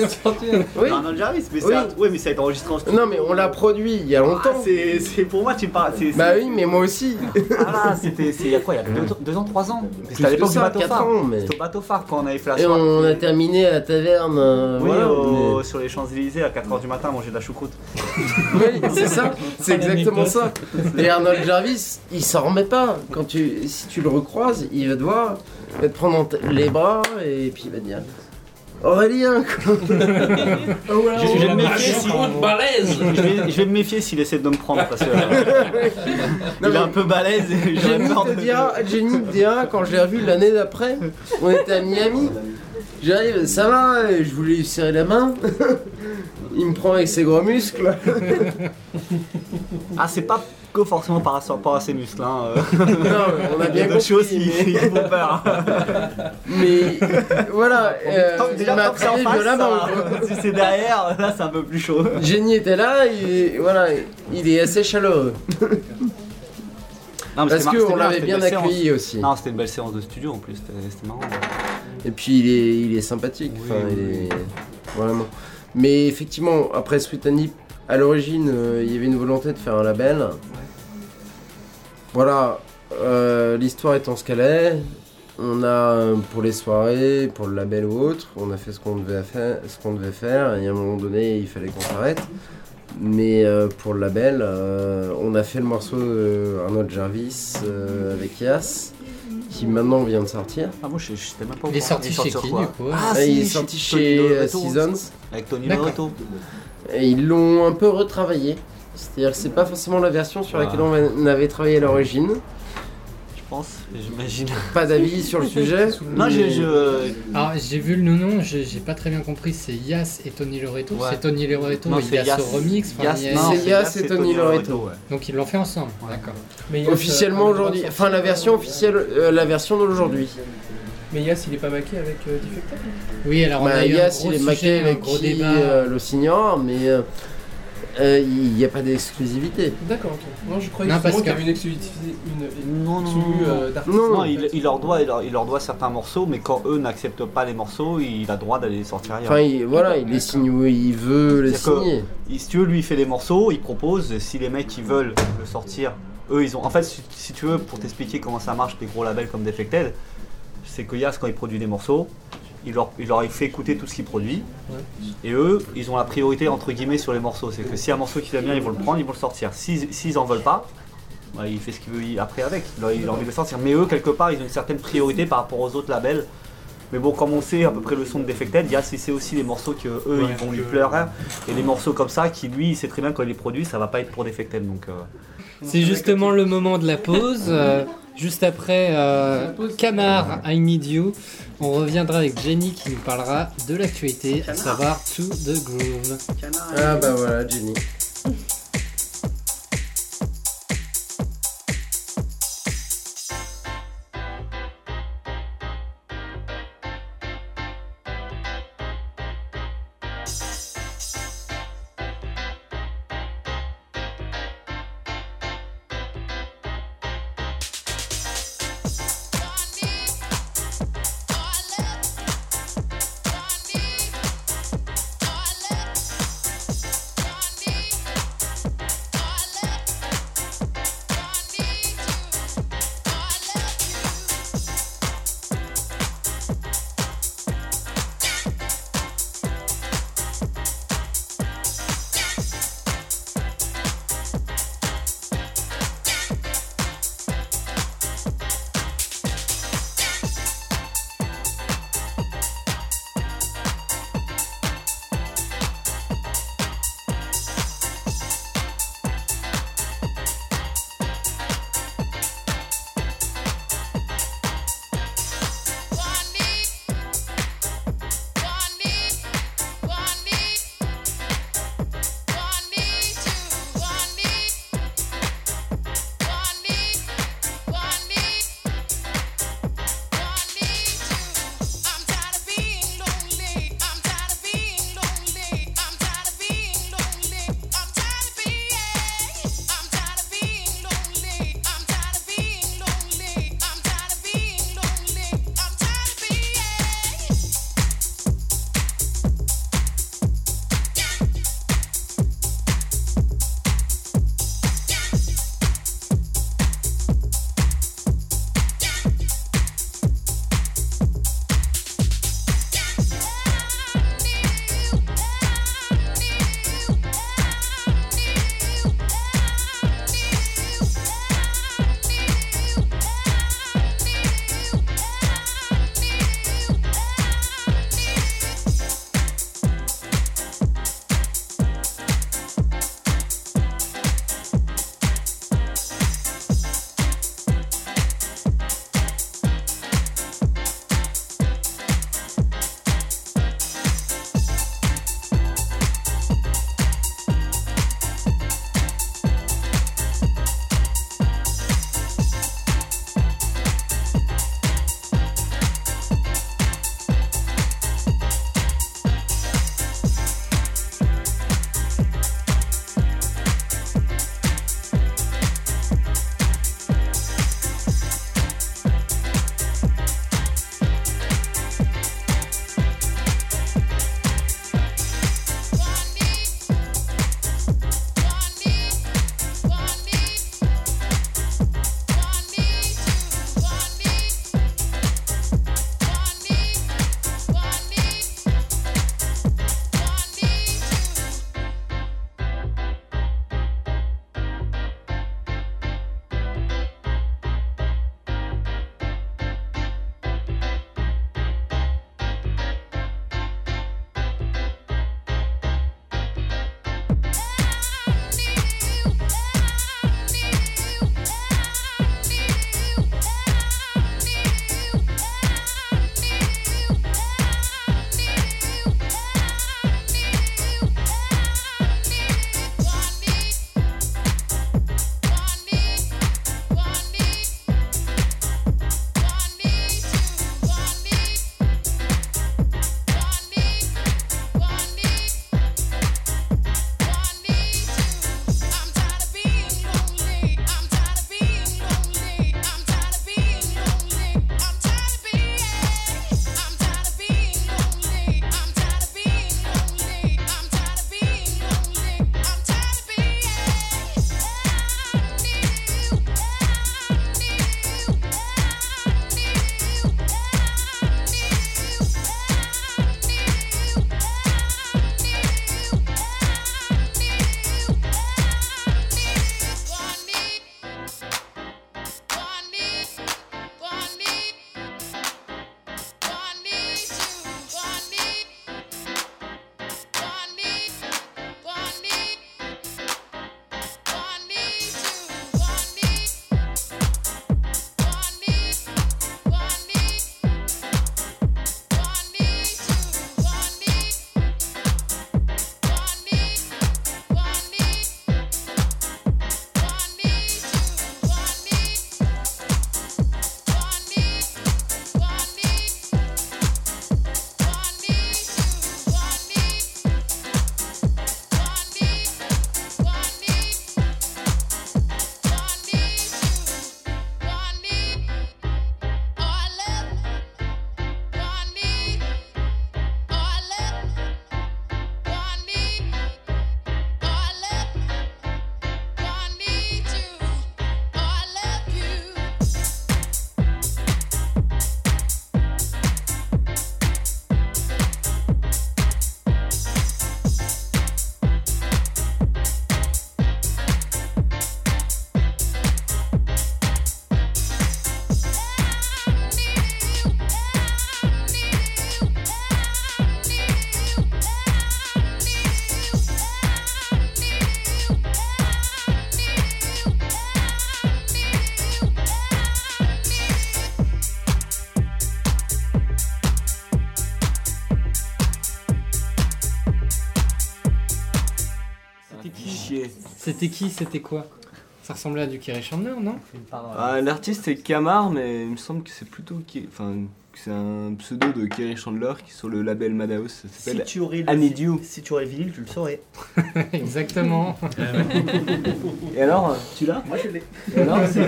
S7: Oui.
S5: Arnold Jarvis, mais,
S7: Oui.
S5: ça, ouais, mais ça a été enregistré en studio.
S7: Non mais on l'a produit il y a
S5: Ah,
S7: longtemps.
S5: c'est, c'est pour moi, tu me parles.
S7: Bah oui, mais moi aussi.
S5: Ah là, c'était il y a quoi Il y a deux, deux ans, trois ans C'était à
S7: que
S5: l'époque du bateau
S7: 4
S5: phare.
S7: ans, mais.
S5: C'était au bateau phare quand on avait fait la
S7: Et
S5: soirée.
S7: on a terminé à la taverne. euh,
S5: Oui,
S7: voilà,
S5: au- sur les Champs-Élysées à 4h du matin à manger de la choucroute.
S7: Oui, c'est ça. C'est exactement ça. Et Arnold Jarvis, il s'en remet pas. Quand tu, si tu le recroises, il va te voir, il va te prendre les bras et puis il va te dire. Aurélien, quoi. [LAUGHS]
S5: Je, je vais me méfier si-
S6: balèze
S5: je vais, je vais me méfier s'il essaie de me prendre parce que euh,
S7: Non,
S5: il est un peu balèze et
S7: Jenny
S5: peur
S7: te
S5: de
S7: dira, Jenny te dira, quand je l'ai revu l'année d'après, on était à Miami. J'arrive, ça va, et je voulais lui serrer la main. [LAUGHS] Il me prend avec ses gros muscles.
S5: Ah, c'est pas que forcément par rapport à ses muscles. Hein. euh.
S7: Non, on [LAUGHS] a bien
S5: d'autres choses
S7: compris.
S5: qui, qui font peur. [LAUGHS]
S7: Mais voilà, euh,
S5: Tant-
S7: il
S5: déjà,
S7: m'a violemment. [LAUGHS]
S5: si c'est derrière, là c'est un peu plus chaud.
S7: Jenny était là, et voilà, il est assez chaleureux.
S5: Non, mais
S7: Parce qu'on l'avait bien
S5: séance.
S7: accueilli aussi.
S5: Non, c'était une belle séance de studio en plus, c'était marrant.
S7: Et puis il est, il est sympathique.
S5: Oui,
S7: enfin,
S5: oui,
S7: il
S5: oui.
S7: est vraiment. Mais effectivement, après Sweet and à l'origine, euh, il y avait une volonté de faire un label. Voilà, euh, l'histoire étant ce qu'elle est, on a euh, pour les soirées, pour le label ou autre, on a fait ce qu'on devait faire, ce qu'on devait faire, et à un moment donné, il fallait qu'on s'arrête. Mais euh, pour le label, euh, on a fait le morceau de Arnold Jarvis euh, avec Yas, qui maintenant vient de sortir.
S5: Ah, moi je je- j'étais même pas au
S1: Il est
S5: courant.
S1: sorti chez qui du coup
S5: Ah, si,
S7: il est sorti chez Seasons.
S5: Avec Tony
S1: D'accord.
S7: Et ils l'ont un peu retravaillé. C'est-à-dire que c'est pas forcément la version sur laquelle on avait travaillé à l'origine.
S5: Je pense, j'imagine.
S7: Pas d'avis sur le sujet. [LAUGHS]
S5: Non, je.
S7: mais-
S5: je-
S1: Alors j'ai vu le nom, j'ai j'ai pas très bien compris, c'est Yas et Tony Loretto.
S5: Ouais.
S1: C'est Tony Loretto
S5: Non,
S1: et
S5: c'est
S1: Yas
S5: Yas.
S1: au remix. enfin,
S5: Yas,
S1: il y a-
S5: non,
S7: C'est Yas et Tony Loretto.
S5: ouais.
S1: Donc ils l'ont fait ensemble, d'accord.
S2: Mais Yas,
S7: Officiellement
S2: euh,
S7: aujourd'hui. Enfin, la version officielle, euh, la version d'aujourd'hui.
S2: Mais Yas, il est pas maqué avec euh, Defected
S1: Oui, alors on
S7: Bah,
S1: a eu
S7: Yas,
S1: un gros
S7: il est maqué
S1: sujet, un
S7: avec
S1: gros
S7: qui,
S1: débat.
S7: euh, le signor, mais euh, euh, il n'y a pas d'exclusivité.
S2: D'accord, ok. Non, je croyais
S1: Non,
S2: justement
S1: parce
S2: qu'il y avait une exclusivité, une, une
S5: Non, non,
S2: exclu,
S5: non, non.
S2: euh, d'artiste.
S7: Non,
S5: Non, il, il leur doit, il leur, il leur doit certains morceaux, mais quand eux n'acceptent pas les morceaux, il a le droit d'aller les sortir ailleurs.
S7: Enfin, il, voilà, il les signe où il veut les
S5: C'est-à-dire que-
S7: signer.
S5: Il- si tu veux, lui il fait les morceaux, il propose, si les mecs ils veulent le sortir, eux ils ont. En fait, si, si tu veux, pour t'expliquer comment ça marche, des gros labels comme Defected, c'est que Yas, quand il produit des morceaux, il leur, il leur fait écouter tout ce qu'il produit, et eux ils ont la priorité entre guillemets sur les morceaux. C'est que si un morceau qu'ils aiment bien, ils vont le prendre, ils vont le sortir. S'ils s'ils en veulent pas, bah, il fait ce qu'il veut y- après avec, il a, a envie de le sortir. Mais eux, quelque part, ils ont une certaine priorité par rapport aux autres labels. Mais bon, comme on sait à peu près le son de Defected, Yas il sait aussi les morceaux que eux
S6: Ouais,
S5: ils vont lui pleurer. Et des morceaux comme ça, qui lui, il sait très bien quand il les produit, ça va pas être pour Defected. Donc, euh,
S1: C'est justement le moment de la pause. Juste après euh, Camar, I Need You, on reviendra avec Jenny qui nous parlera de l'actualité, à savoir To The Groove.
S7: Ah bah voilà, Jenny.
S1: C'était qui C'était quoi? Ça ressemblait à du Kerry Chandler, non?
S3: Ah, L'artiste c'est Kamar, mais il me semble que c'est plutôt. Enfin, que c'est un pseudo de Kerry Chandler qui est sur le label Madhouse. Ça
S8: Si
S3: s'appelle
S8: tu aurais le, si tu aurais le vinyle, tu le saurais. [LAUGHS]
S1: Exactement. [LAUGHS]
S3: Et alors, tu l'as?
S8: Moi je l'ai.
S3: Et alors, c'est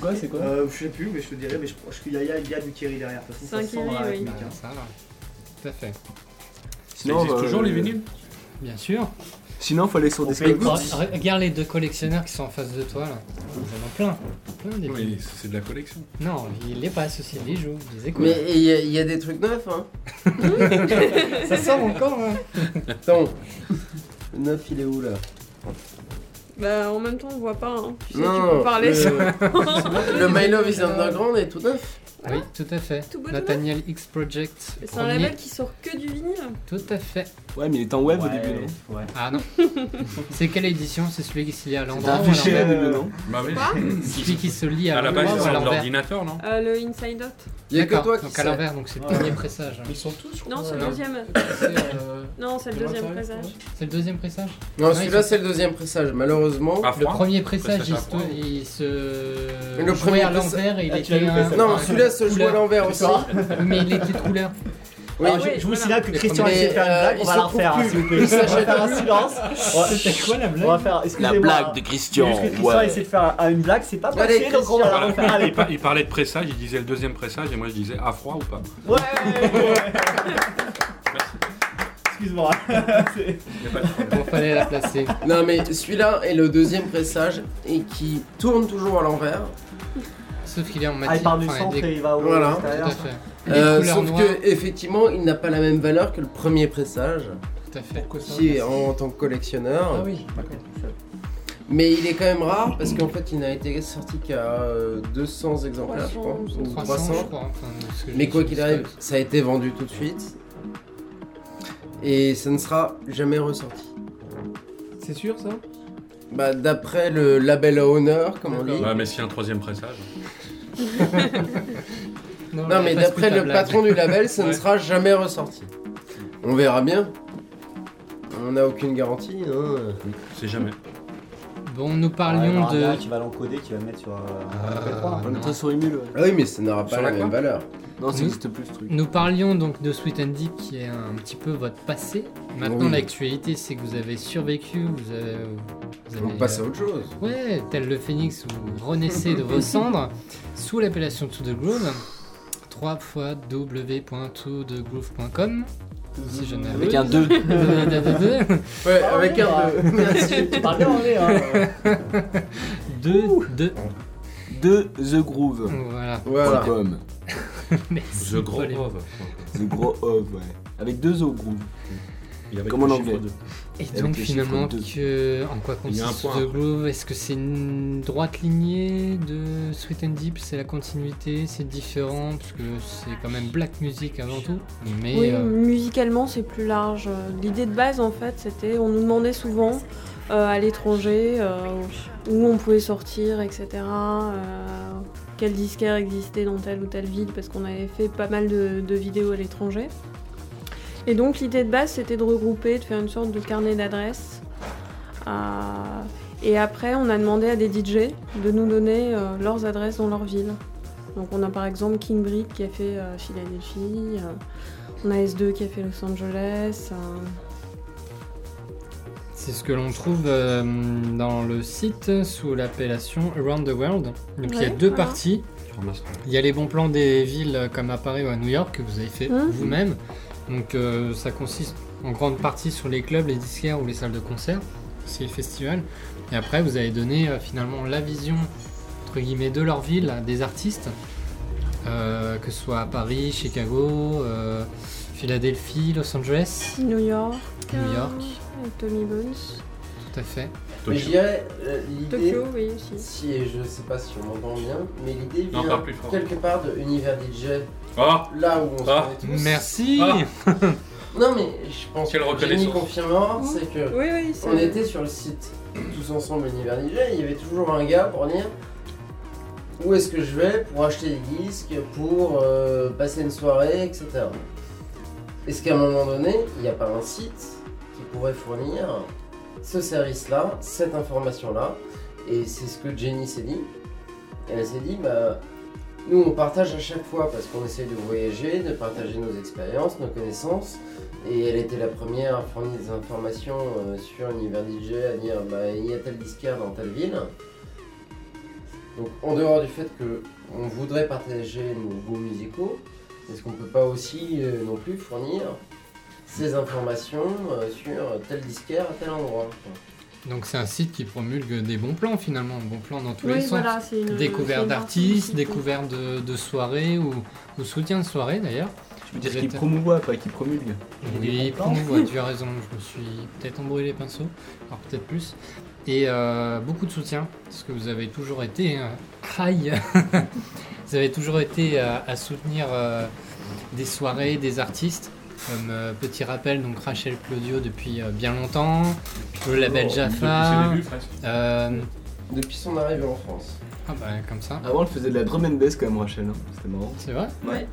S3: quoi? C'est quoi
S8: Euh, je sais plus, mais je te dirais, mais je pense qu'il y, a- y y du Kerry derrière. De toute façon,
S4: C'est un
S8: ça sent
S4: Kerry,
S8: dans la
S4: oui.
S8: rythmique, hein.
S1: ça, là. Tout à fait.
S6: Ça existe toujours les
S3: euh,
S6: vinyles?
S1: Bien sûr.
S3: Sinon, faut aller sur des.
S1: Regarde les deux collectionneurs qui sont en face de toi là. Ils en ont plein. Plein des
S6: Oui, c'est de la collection.
S1: Non, il les passe aussi, il les joue, il les écoute.
S7: Mais il y, a- il y a des trucs neufs, hein. [LAUGHS]
S1: ça sort encore, hein.
S7: Attends. Le neuf, il est où là?
S4: Bah, en même temps, on voit pas. Hein. Tu sais, tu
S7: Non,
S4: peux parler.
S7: le, [LAUGHS] le My Love is Underground est tout neuf.
S1: Oui, tout à fait.
S4: Tout beau, tout
S1: Nathaniel X Project.
S4: C'est un label qui sort que du vinyle.
S1: Tout à fait.
S3: Ouais, mais il est en web au début, non
S8: ouais.
S1: Ah non. [LAUGHS] c'est quelle édition C'est celui qui se lit à
S3: C'est
S1: l'endroit
S3: un
S1: ou à
S3: fichier au
S1: l'envers
S3: début, non
S6: Bah oui. [LAUGHS]
S1: Celui qui se lit à
S6: À la base,
S1: l'endroit à
S6: sont de
S1: l'envers
S6: l'ordinateur, non
S4: Euh, le Inside Out.
S7: Il y a que
S1: D'accord,
S7: toi qui
S1: donc à l'envers, donc c'est le premier pressage.
S2: Ils sont tous, je crois.
S4: Non, c'est le
S1: non.
S4: deuxième.
S2: C'est, euh,
S4: Non, c'est le
S2: de
S4: deuxième
S2: ouais.
S1: C'est le deuxième pressage
S7: Non, celui-là c'est le deuxième pressage. Malheureusement.
S6: À
S1: Le premier pressage, il
S6: Pressage à
S1: se,
S7: Le premier
S1: à l'envers et il
S8: Ah,
S1: était
S8: vu,
S1: un...
S8: ça,
S7: se joue à l'envers aussi. [LAUGHS]
S1: Mais il était de couleur.
S7: Oui,
S8: Alors,
S4: oui,
S8: je, je vous signale que
S1: Les
S8: Christian a essayé de faire une
S7: Mais,
S8: blague,
S7: euh,
S8: on
S7: il
S8: va la refaire, s'il vous plaît.
S7: Il
S8: On va
S7: s'achète
S8: faire un silence. On va-
S1: C'était quoi la
S8: On va
S1: blague
S8: faire,
S3: La blague de Christian.
S8: juste que Christian a essayé de faire un- une blague, c'est pas passé,
S7: Allez,
S8: donc on va la refaire. Allez,
S6: il, par- il parlait de pressage, il disait le deuxième pressage et moi je disais à froid ou pas?
S8: Ouais, ouais, ouais. Excuse-moi.
S1: Bon, fallait la placer.
S7: Non, mais celui-là est le deuxième pressage et qui tourne toujours à l'envers.
S1: Sauf qu'il est en
S8: Ah,
S1: matière.
S8: il part du
S1: enfin,
S8: centre
S1: des-
S8: et il va au
S7: Voilà.
S1: À
S8: extérieur.
S7: Euh, sauf
S1: noires,
S7: que effectivement, il n'a pas la même valeur que le premier pressage,
S1: Tout à fait.
S7: Qui est en tant que collectionneur.
S2: Ah oui, d'accord.
S7: Mais il est quand même rare parce qu'en fait, il n'a été sorti qu'à euh, 200 exemplaires, je crois,
S4: 300,
S7: ou
S1: 300,
S7: 300.
S1: je crois. enfin,
S7: Mais quoi qu'il arrive, ça a été vendu tout de suite. Et ça ne sera jamais ressorti.
S2: C'est sûr ça?
S7: Bah, d'après le label Honor, comme on dit.
S6: Ouais, mais s'il y a un troisième pressage. [LAUGHS]
S7: Non, mais d'après le patron du label, ça ne
S6: Ouais.
S7: sera jamais ressorti. On verra bien. On n'a aucune garantie. Hein.
S6: C'est jamais.
S1: Bon, nous
S8: Ouais, il y
S1: parlions
S8: un
S1: de.
S8: qui va l'encoder, qui va le mettre sur. euh,
S1: Euh,
S8: MP3.
S3: On est très sur Emule, ouais.
S7: Ah oui, mais ça n'aura pas
S6: Sur
S7: la
S6: la
S7: même
S6: quoi
S7: valeur.
S3: Non, ça
S1: Nous-
S3: n'existe plus ce truc.
S1: Nous parlions donc de Sweet and Deep qui est un petit peu votre passé. Maintenant,
S7: Oui.
S1: l'actualité, c'est que vous avez survécu, vous avez. Vous avez
S7: On passe à autre chose.
S1: Ouais, tel le phénix, vous renaissez de vos [LAUGHS] cendres sous l'appellation To The Groove. 3 fois www.tothegroove.com si je n'avais
S3: Avec un 2. [LAUGHS]
S7: Ouais,
S8: Ah,
S7: avec un
S8: bah.
S7: 2. Merci.
S8: Tu parles bien anglais, hein.
S1: 2, 2.
S3: De The Groove.
S1: Voilà.
S7: Voilà.
S3: .com. [LAUGHS]
S1: Merci.
S6: The Gros. Ove.
S3: The Gros Of, ouais. Avec deux O Groove.
S6: Et avec
S3: Comme en anglais.
S1: Et
S3: Avec
S1: donc
S3: le
S1: finalement, que, en quoi
S6: Il
S1: consiste. The Groove Est-ce que c'est une droite lignée de Sweet and Deep? C'est la continuité? C'est différent? Parce que c'est quand même black music avant tout. Mais
S4: Oui,
S1: euh,
S4: musicalement c'est plus large. L'idée de base en fait c'était, on nous demandait souvent euh, à l'étranger euh, où on pouvait sortir, etc. euh, quel disquaire existait dans telle ou telle ville parce qu'on avait fait pas mal de, de vidéos à l'étranger. Et donc l'idée de base c'était de regrouper, de faire une sorte de carnet d'adresses. Euh, et après on a demandé à des DJ de nous donner euh, leurs adresses dans leur ville. Donc on a par exemple King Brick qui a fait euh, Philadelphie, euh, on a S2 qui a fait Los Angeles. euh,
S1: c'est ce que l'on trouve euh, dans le site sous l'appellation Around the World. Donc il y a deux
S4: voilà.
S1: parties. Il y a les bons plans des villes comme à Paris ou à New York que vous avez fait
S4: Mhm.
S1: vous-même. Donc euh, ça consiste en grande partie sur les clubs, les disquaires ou les salles de concert, aussi les festivals. Et après vous avez donné euh, finalement la vision entre guillemets de leur ville à des artistes, euh, que ce soit à Paris, Chicago, euh, Philadelphie, Los Angeles,
S4: New York,
S1: New York.
S4: euh, Tommy Bones,
S1: tout à fait.
S7: Mais je
S6: Tokyo.
S7: dirais, euh, l'idée.
S4: Tokyo, oui aussi.
S7: Si, et je sais pas si on m'entend bien, mais l'idée vient quelque part de Univers DJ,
S6: Ah
S7: là où on se
S6: Ah.
S7: connaît tous.
S1: Merci
S6: Ah.
S7: Non, mais je pense
S6: Quelle
S7: que Jenny confirmera, c'est que
S4: Oui, oui, c'est
S7: on était sur le site tous ensemble Univers DJ, il y avait toujours un gars pour dire où est-ce que je vais pour acheter des disques, pour euh, passer une soirée, etc. Est-ce qu'à un moment donné, il n'y a pas un site qui pourrait fournir ce service-là, cette information-là? Et c'est ce que Jenny s'est dit. Elle s'est dit, bah, nous on partage à chaque fois parce qu'on essaye de voyager, de partager nos expériences, nos connaissances. Et elle était la première à fournir des informations euh, sur l'univers DJ, à dire bah, il y a tel disquaire dans telle ville. Donc en dehors du fait que on voudrait partager nos goûts musicaux, est-ce qu'on peut pas aussi euh, non plus fournir ces informations euh, sur tel disquaire à tel endroit.
S1: Donc c'est un site qui promulgue des bons plans finalement, bons plans dans tous les sens.
S4: voilà, une.
S1: d'artistes, découverte de, de soirées ou, ou soutien de soirées d'ailleurs.
S3: Tu veux dire qu'il
S1: êtes-
S3: promouvoit, pas qu'il promulgue.
S1: Oui, promouvoit, [LAUGHS] tu as raison, je me suis peut-être embrouillé les pinceaux, alors peut-être plus. Et euh, beaucoup de soutien, parce que vous avez toujours été euh, aïe. [LAUGHS] vous avez toujours été euh, à soutenir euh, des soirées, des artistes. Comme euh, petit rappel, donc Rachel Claudio depuis euh, bien longtemps, le label
S6: Depuis
S1: Jaffa.
S6: presque.
S1: euh,
S7: Depuis son arrivée en France.
S1: ah bah comme ça,
S3: Avant, elle faisait de la drum and bass quand même, Rachel. hein. C'était marrant.
S1: c'est vrai
S3: Ouais.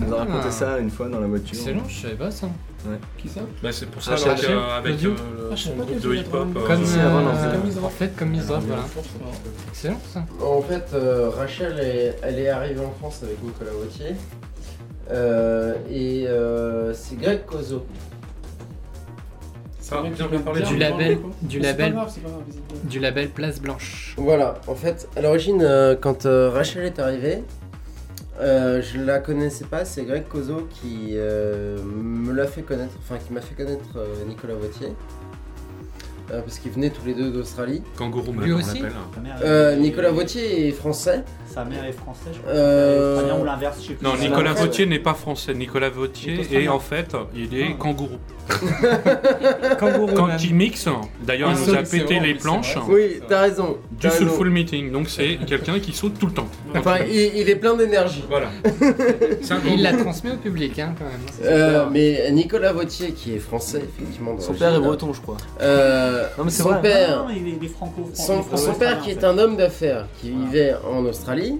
S3: Elle nous a raconté
S1: Ah.
S3: ça une fois dans la voiture.
S1: Excellent, je savais pas ça.
S2: Qui ça
S6: Bah, c'est pour ça
S3: Rachel,
S6: avec, euh, avec
S1: Claudio.
S6: euh,
S2: Ah, je sais
S6: son
S2: pas
S6: groupe
S2: qu'elle
S6: de
S2: faisait
S6: hip-hop.
S2: la
S6: euh,
S1: Comme,
S3: c'est avant, non,
S1: euh,
S3: c'est
S2: comme Israël.
S1: en fait, comme Israël, voilà. Excellent ça.
S7: En fait, euh, Rachel, est, elle est arrivée en France avec Nicolas Wautier. Euh, et euh, c'est Greg Cozo.
S6: Ah, bien, bien parlé.
S1: Du label, du label,
S2: grave, grave,
S1: du label Place Blanche.
S7: Voilà, en fait, à l'origine, euh, quand euh, Rachel est arrivée, euh, je la connaissais pas, c'est Greg Cozo qui euh, me l'a fait connaître, enfin qui m'a fait connaître euh, Nicolas Wautier. Euh, parce qu'ils venaient tous les deux d'Australie.
S6: Kangourou,
S1: Lui
S6: on
S1: aussi
S6: l'appelle.
S5: Sa mère
S7: Euh,
S5: est-
S7: Nicolas Wautier est français.
S5: Sa mère est française, je crois.
S7: Euh,
S5: ou l'inverse, je sais plus.
S6: Non, Nicolas. Vautier n'est pas français. Nicolas Vautier
S5: Il est
S6: est
S5: australien.
S6: en fait, il est
S5: Ah.
S6: kangourou. [LAUGHS]
S1: Kangourou.
S6: Quand
S1: même.
S6: il mixe, d'ailleurs,
S1: Ah,
S6: il nous a pété les
S1: c'est
S6: planches
S1: vrai.
S7: Oui, t'as raison.
S6: du
S7: t'as raison.
S6: Soulful Meeting. Donc c'est [LAUGHS] quelqu'un qui saute tout le temps.
S7: Enfin, il, il est plein d'énergie.
S6: Voilà. C'est un
S1: Et il l'a transmis au public hein, quand même.
S7: Euh, mais Nicolas Vautier, qui est français, effectivement.
S3: Son père est breton, je crois.
S7: euh,
S3: Non, mais c'est
S7: son
S3: vrai.
S7: père,
S5: Non, il est, il est franco
S7: son,
S5: franco-
S7: son père qui est un homme d'affaires, qui vivait en Australie,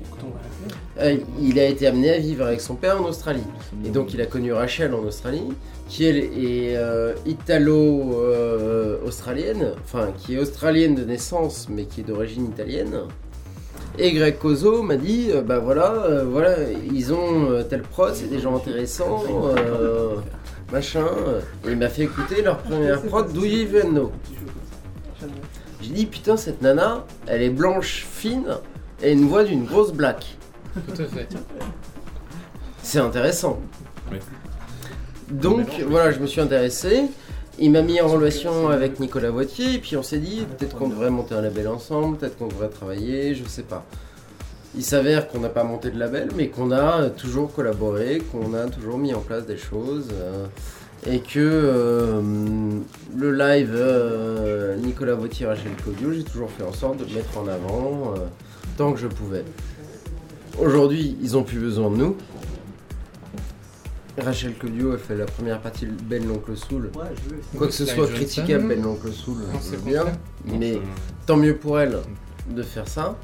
S7: euh, il a été amené à vivre avec son père en Australie. Et donc il a connu Rachel en Australie, qui elle est euh, italo-australienne, enfin qui est australienne de naissance, mais qui est d'origine italienne. Et Greg Cozo m'a dit, euh, bah voilà, euh, voilà, ils ont euh, tel prod, c'est des gens intéressants, euh, machin. Et il m'a fait écouter leur première prod, Do You Even J'ai dit, putain, cette nana, elle est blanche, fine, et une voix d'une grosse black.
S1: Tout à fait.
S7: C'est intéressant.
S6: Oui.
S7: Donc voilà, je me suis intéressé. Il m'a mis en relation avec Nicolas Vautier, et puis on s'est dit peut-être qu'on devrait monter un label ensemble, peut-être qu'on devrait travailler, je sais pas. Il s'avère qu'on n'a pas monté de label, mais qu'on a toujours collaboré, qu'on a toujours mis en place des choses, euh, et que euh, le live euh, Nicolas Vautier Rachel Claudio, j'ai toujours fait en sorte de le mettre en avant euh, tant que je pouvais. Aujourd'hui, ils ont plus besoin de nous. Rachel Claudio a fait la première partie de Ben l'Oncle Soul.
S5: Ouais.
S7: Quoi que ce soit critiquable, Ben l'Oncle Soul,
S1: Non, c'est
S7: bien. Mais tant mieux pour elle de faire ça.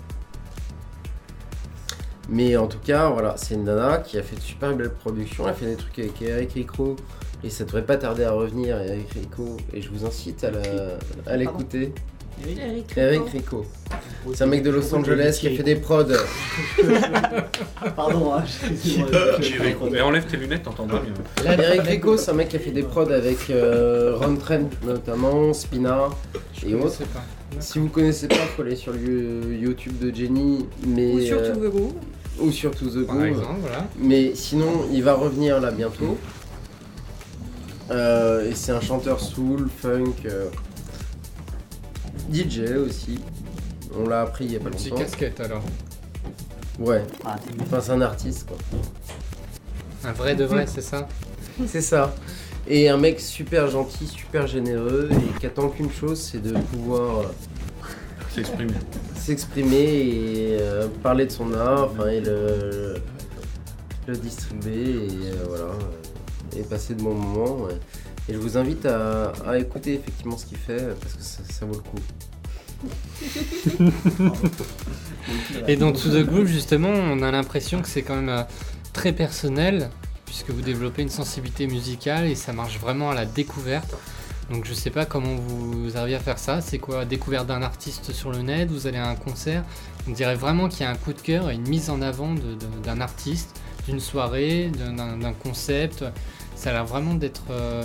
S7: Mais en tout cas, voilà, c'est une nana qui a fait de super belles productions. Elle fait des trucs avec Eric Rico. Et ça devrait pas tarder à revenir, Eric Rico. Et je vous incite à l'écouter.
S4: Eric
S7: Eric
S4: Rico.
S7: Rico. C'est un mec de Los Angeles qui a fait des prods. [LAUGHS]
S5: Pardon, hein.
S6: Mais enlève tes lunettes, t'entendras mieux.
S7: Eric Rico, c'est un mec qui a fait des prods avec euh, Ron Trent notamment, Spina et
S1: Je
S7: autres. Si vous connaissez pas, faut aller sur le you- YouTube de Jenny, mais
S4: Ou sur
S7: euh,
S4: To The Groove.
S7: ou sur To The
S1: Par
S7: Groove.
S1: exemple, voilà.
S7: Mais sinon, il va revenir là bientôt. Euh, et c'est un chanteur soul, funk, euh, DJ aussi. On l'a appris il y a pas
S1: Petit
S7: longtemps.
S1: casquette alors.
S7: Ouais,
S5: Ah, t'es-
S7: enfin c'est un artiste quoi.
S1: Un vrai de vrai, c'est ça?
S7: C'est ça. Et un mec super gentil, super généreux et qui attend qu'une chose, c'est de pouvoir euh,
S6: S'exprimer.
S7: s'exprimer et euh, parler de son art, enfin et le, le distribuer et euh, voilà et passer de bons moments. ouais. Et je vous invite à, à écouter effectivement ce qu'il fait parce que ça, ça vaut le coup.
S1: Et dans To The Groove, justement, on a l'impression que c'est quand même très personnel, puisque vous développez une sensibilité musicale et ça marche vraiment à la découverte. Donc je sais pas comment vous arrivez à faire ça. C'est quoi Découverte d'un artiste sur le net? Vous allez à un concert? On dirait vraiment qu'il y a un coup de cœur et une mise en avant d'un artiste, d'une soirée, d'un concept. Ça a l'air vraiment d'être euh,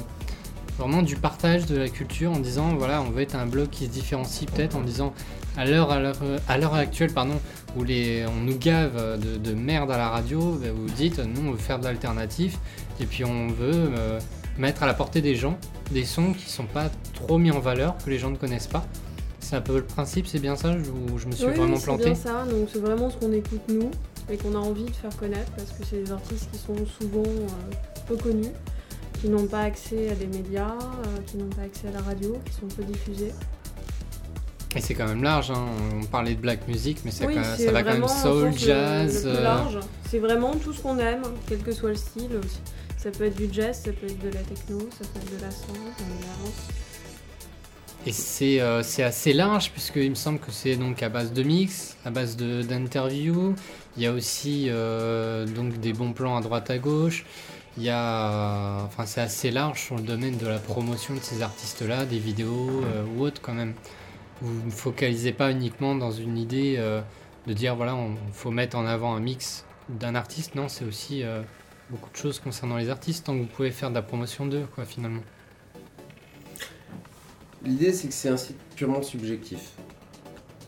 S1: vraiment du partage de la culture en disant voilà, on veut être un blog qui se différencie peut-être en disant à l'heure à l'heure actuelle pardon où les, on nous gave de, de merde à la radio, bah, vous dites nous on veut faire de l'alternatif et puis on veut euh, mettre à la portée des gens des sons qui sont pas trop mis en valeur, que les gens ne connaissent pas. C'est un peu le principe, c'est bien ça Ou je me suis
S4: Oui,
S1: vraiment
S4: oui, c'est
S1: planté
S4: bien ça. Donc c'est vraiment ce qu'on écoute nous et qu'on a envie de faire connaître parce que c'est des artistes qui sont souvent euh, peu connus, qui n'ont pas accès à des médias, euh, qui n'ont pas accès à la radio, qui sont peu diffusés.
S1: Et c'est quand même large, hein. on parlait de black music, mais
S4: oui,
S1: quand- ça va quand même soul,
S4: le-
S1: jazz.
S4: le plus
S1: euh,
S4: large. C'est vraiment tout ce qu'on aime, quel que soit le style. aussi. Ça peut être du jazz, ça peut être de la techno, ça peut être de la soul, de la house.
S1: Et c'est euh, c'est assez large, puisqu'il me semble que c'est donc à base de mix, à base d'interviews. Il y a aussi euh, donc des bons plans à droite à gauche. Il y a. Enfin, c'est assez large sur le domaine de la promotion de ces artistes-là, des vidéos euh, ou autres quand même. Vous ne focalisez pas uniquement dans une idée euh, de dire voilà, on faut mettre en avant un mix d'un artiste. Non, c'est aussi euh, beaucoup de choses concernant les artistes, tant que vous pouvez faire de la promotion d'eux, quoi, finalement.
S7: L'idée, c'est que c'est un site purement subjectif.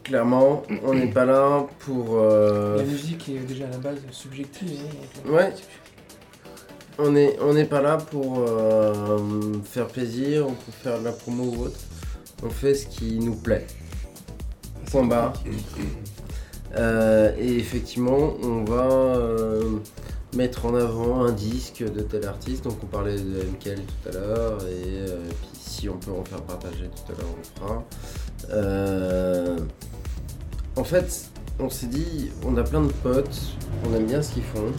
S7: Clairement, on n'est pas là pour. euh,
S2: La musique est déjà à la base subjective. hein,
S7: Ouais. On n'est on n'est pas là pour euh, faire plaisir ou pour faire de la promo ou autre. On fait ce qui nous plaît. Point barre. Euh, et effectivement, on va euh, mettre en avant un disque de tel artiste. Donc on parlait de MKL tout à l'heure. Et euh, puis si on peut en faire partager tout à l'heure, on le fera. En fait, on s'est dit, on a plein de potes, on aime bien ce qu'ils font.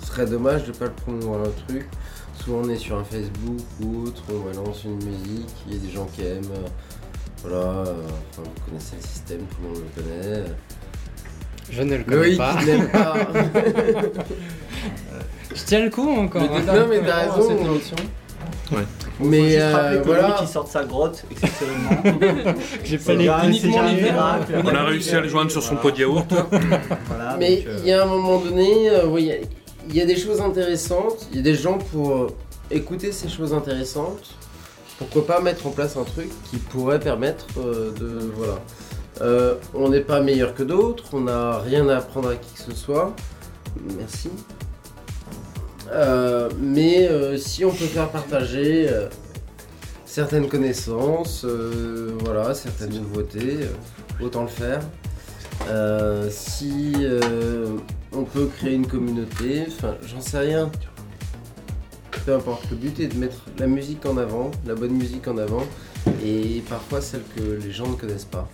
S7: Ce serait dommage de pas le promouvoir le truc. Souvent on est sur un Facebook ou autre, on balance une musique, il y a des gens qui aiment. euh, Voilà, euh, enfin, vous connaissez le système, tout le monde le connaît.
S1: Je ne le connais
S7: Loïc,
S1: pas.
S7: n'aime pas. [LAUGHS]
S1: Je tiens le coup encore. hein.
S7: Non, mais t'as
S2: Cette
S7: raison.
S2: émission.
S8: Faut
S7: Mais
S8: juste
S7: euh,
S8: que
S7: voilà.
S8: Loïc, il sort de sa grotte exceptionnellement. [LAUGHS]
S1: J'ai pas les
S8: jamais- c'est
S1: uniquement
S8: jamais
S1: l'hiver.
S8: miracle.
S6: On a réussi à le joindre sur son pot de yaourt.
S8: Voilà, [LAUGHS]
S7: Mais
S8: donc, euh,
S7: il y a un moment donné, euh, oui, il y a- il y, a des choses intéressantes, il y a des gens pour euh, écouter ces choses intéressantes. Pourquoi pas mettre en place un truc qui pourrait permettre euh, de. Voilà. Euh, on n'est pas meilleur que d'autres, on n'a rien à apprendre à qui que ce soit. Merci. Mais si on peut faire partager certaines connaissances, voilà, certaines nouveautés, autant le faire. Si on peut créer une communauté, enfin j'en sais rien. Peu importe, le but est de mettre la musique en avant, la bonne musique en avant, et parfois celle que les gens ne connaissent pas.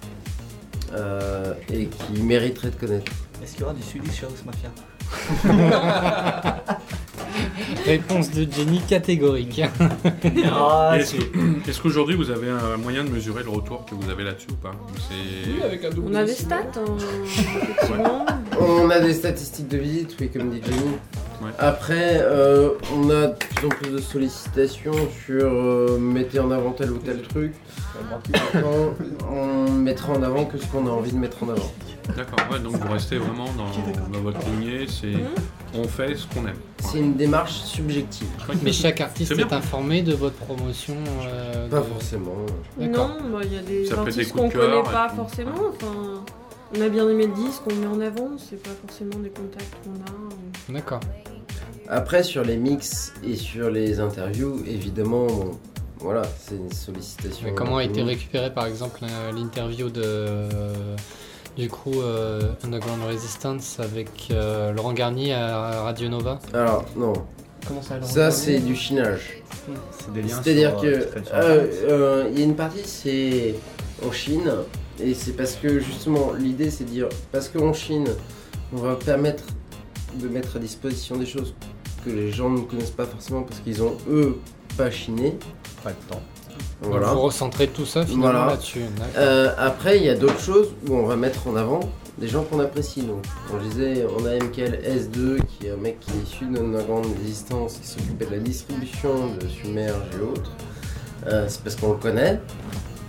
S7: Euh, et qui mériteraient de connaître.
S8: Est-ce qu'il y aura du Swedish House Mafia? [LAUGHS] [LAUGHS]
S1: Réponse de Jenny catégorique. [LAUGHS]
S8: Ah,
S6: Est-ce qu'aujourd'hui vous avez un moyen de mesurer le retour que vous avez là-dessus ou pas
S2: Oui, avec un double
S4: On a des stats, hein, [LAUGHS] effectivement.
S7: On a des statistiques de visite, oui, comme dit Jenny.
S6: Ouais.
S7: Après, euh, on a de plus en plus de sollicitations sur euh, mettez en avant tel ou tel truc. Maintenant, [COUGHS] on mettra en avant que ce qu'on a envie de mettre en avant.
S6: D'accord, ouais, donc vous restez vraiment dans, dans votre lignée, c'est on fait ce qu'on aime.
S7: C'est une démarche subjective.
S1: Mais chaque artiste est, informé de votre promotion. euh,
S7: Pas
S1: de-
S7: forcément.
S4: Non, bah, il y a des
S6: Ça
S4: artistes qu'on connaît pas forcément. Enfin, on a bien aimé le disque, on le met en avant, c'est pas forcément des contacts qu'on a.
S1: D'accord.
S7: Après, sur les mix et sur les interviews, évidemment, bon, voilà, c'est une sollicitation.
S1: Mais comment a été
S7: Mmh.
S1: récupéré par exemple l'interview de du crew euh, Underground Resistance avec euh, Laurent Garnier à Radio Nova
S7: Alors, non,
S2: Comment ça, alors,
S7: ça c'est du chinage.
S8: c'est des liens
S7: C'est-à-dire que
S8: euh,
S7: euh,
S8: Internet.
S7: euh, il y a une partie c'est en Chine et c'est parce que justement l'idée c'est de dire parce qu'en Chine on va permettre de mettre à disposition des choses que les gens ne connaissent pas forcément parce qu'ils ont eux pas chiné.
S8: Pas le temps.
S1: Donc
S7: Voilà.
S1: Vous recentrez tout ça finalement
S7: Voilà.
S1: là-dessus. D'accord.
S7: Euh, après, il y a d'autres choses où on va mettre en avant des gens qu'on apprécie. Donc, on disait, on a MKL S2, qui est un mec qui est issu de notre grande résistance, qui s'occupait de la distribution de Submerge et autres. Euh, c'est parce qu'on le connaît.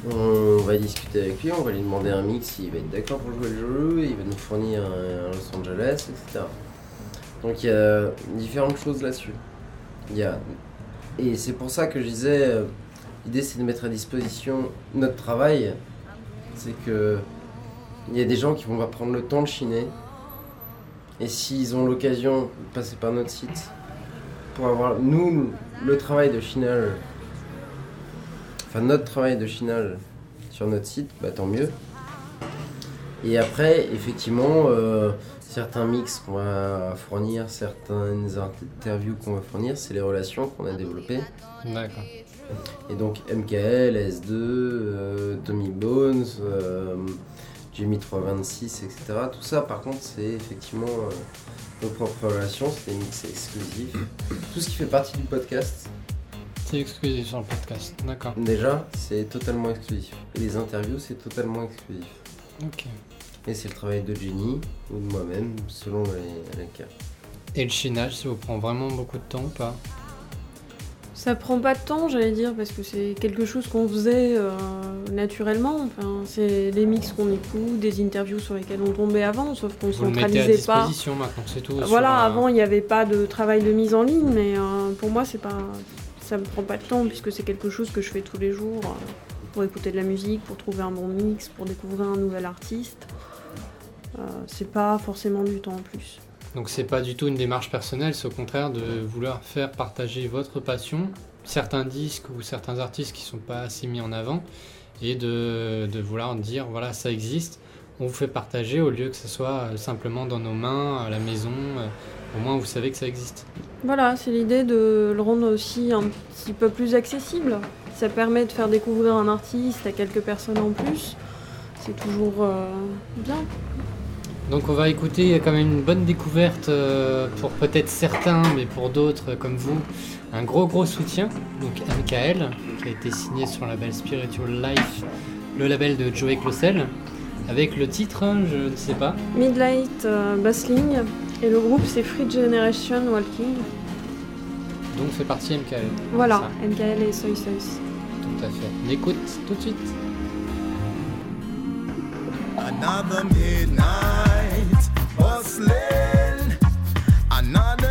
S7: On va discuter avec lui, on va lui demander un mix s'il va être d'accord pour jouer le jeu, il va nous fournir un, un Los Angeles, etc. Donc il y a différentes choses là-dessus. Il y a... Et c'est pour ça que je disais, euh, l'idée c'est de mettre à disposition notre travail. C'est que il y a des gens qui vont prendre le temps de chiner. Et s'ils ont l'occasion de passer par notre site pour avoir, nous, le travail de chinage, enfin notre travail de chinage sur notre site, bah tant mieux. Et après, effectivement, euh, certains mix qu'on va fournir, certaines interviews qu'on va fournir, c'est les relations qu'on a développées.
S1: D'accord.
S7: Et donc MKL, S2, euh, Tommy Bones, euh, Jamie 326, etc. Tout ça, par contre, c'est effectivement euh, nos propres relations, c'est des mix exclusifs. Tout ce qui fait partie du podcast,
S1: C'est exclusif sur le podcast. D'accord.
S7: déjà, c'est totalement exclusif. Et les interviews, c'est totalement exclusif.
S1: Ok.
S7: Et c'est le travail de Jenny ou de moi-même, selon les, les cas.
S1: Et le chinage, ça vous prend vraiment beaucoup de temps ou pas?
S4: Ça prend pas de temps, j'allais dire, parce que c'est quelque chose qu'on faisait euh, naturellement. Enfin, c'est des mix qu'on écoute, des interviews sur lesquelles on tombait avant, sauf qu'on centralisait pas.
S1: maintenant, c'est tout. sur
S4: Voilà, avant il n'y avait pas de travail de mise en ligne, mais euh, pour moi c'est pas, ça me prend pas de temps puisque c'est quelque chose que je fais tous les jours euh, pour écouter de la musique, pour trouver un bon mix, pour découvrir un nouvel artiste. C'est pas forcément du temps en plus.
S1: Donc c'est pas du tout une démarche personnelle, c'est au contraire de vouloir faire partager votre passion, certains disques ou certains artistes qui sont pas assez mis en avant, et de, de vouloir dire voilà ça existe, on vous fait partager au lieu que ce soit euh, simplement dans nos mains, à la maison, euh, au moins vous savez que ça existe.
S4: Voilà, c'est l'idée de le rendre aussi un petit peu plus accessible. Ça permet de faire découvrir un artiste à quelques personnes en plus. C'est toujours euh, bien.
S1: Donc on va écouter quand même une bonne découverte euh, pour peut-être certains, mais pour d'autres euh, comme vous, un gros gros soutien. Donc MKL, qui a été signé sur le label Spiritual Life, le label de Joey Clossel, avec le titre, je ne sais pas.
S4: Midlight euh, Bassling et le groupe c'est Free Generation Walking.
S1: Donc fait partie MKL.
S4: Voilà, MKL et Soy Soy.
S1: tout à fait. On écoute tout de suite.
S9: Another midnight bustling. Another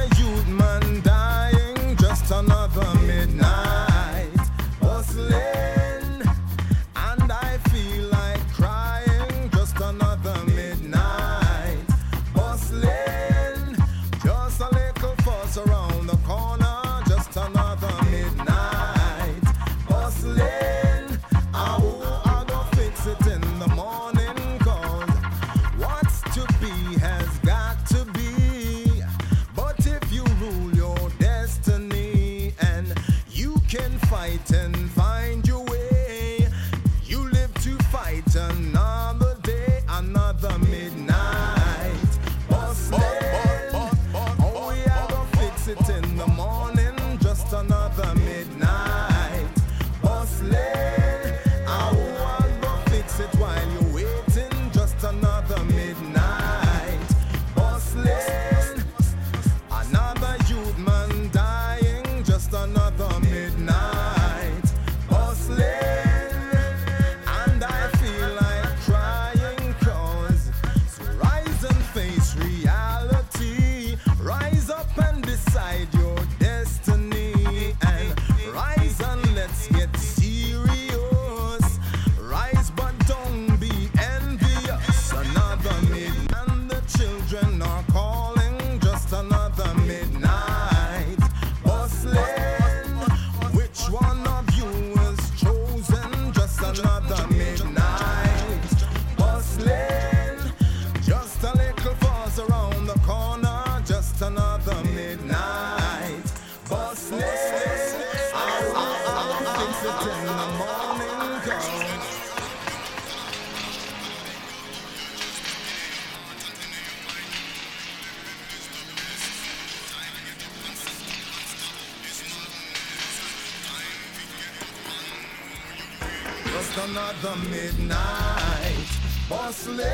S9: another midnight bustling.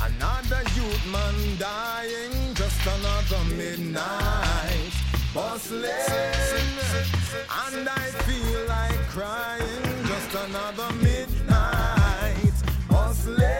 S9: Another youth man dying. Just another midnight bustling, and I feel like crying. Just another midnight, bustling,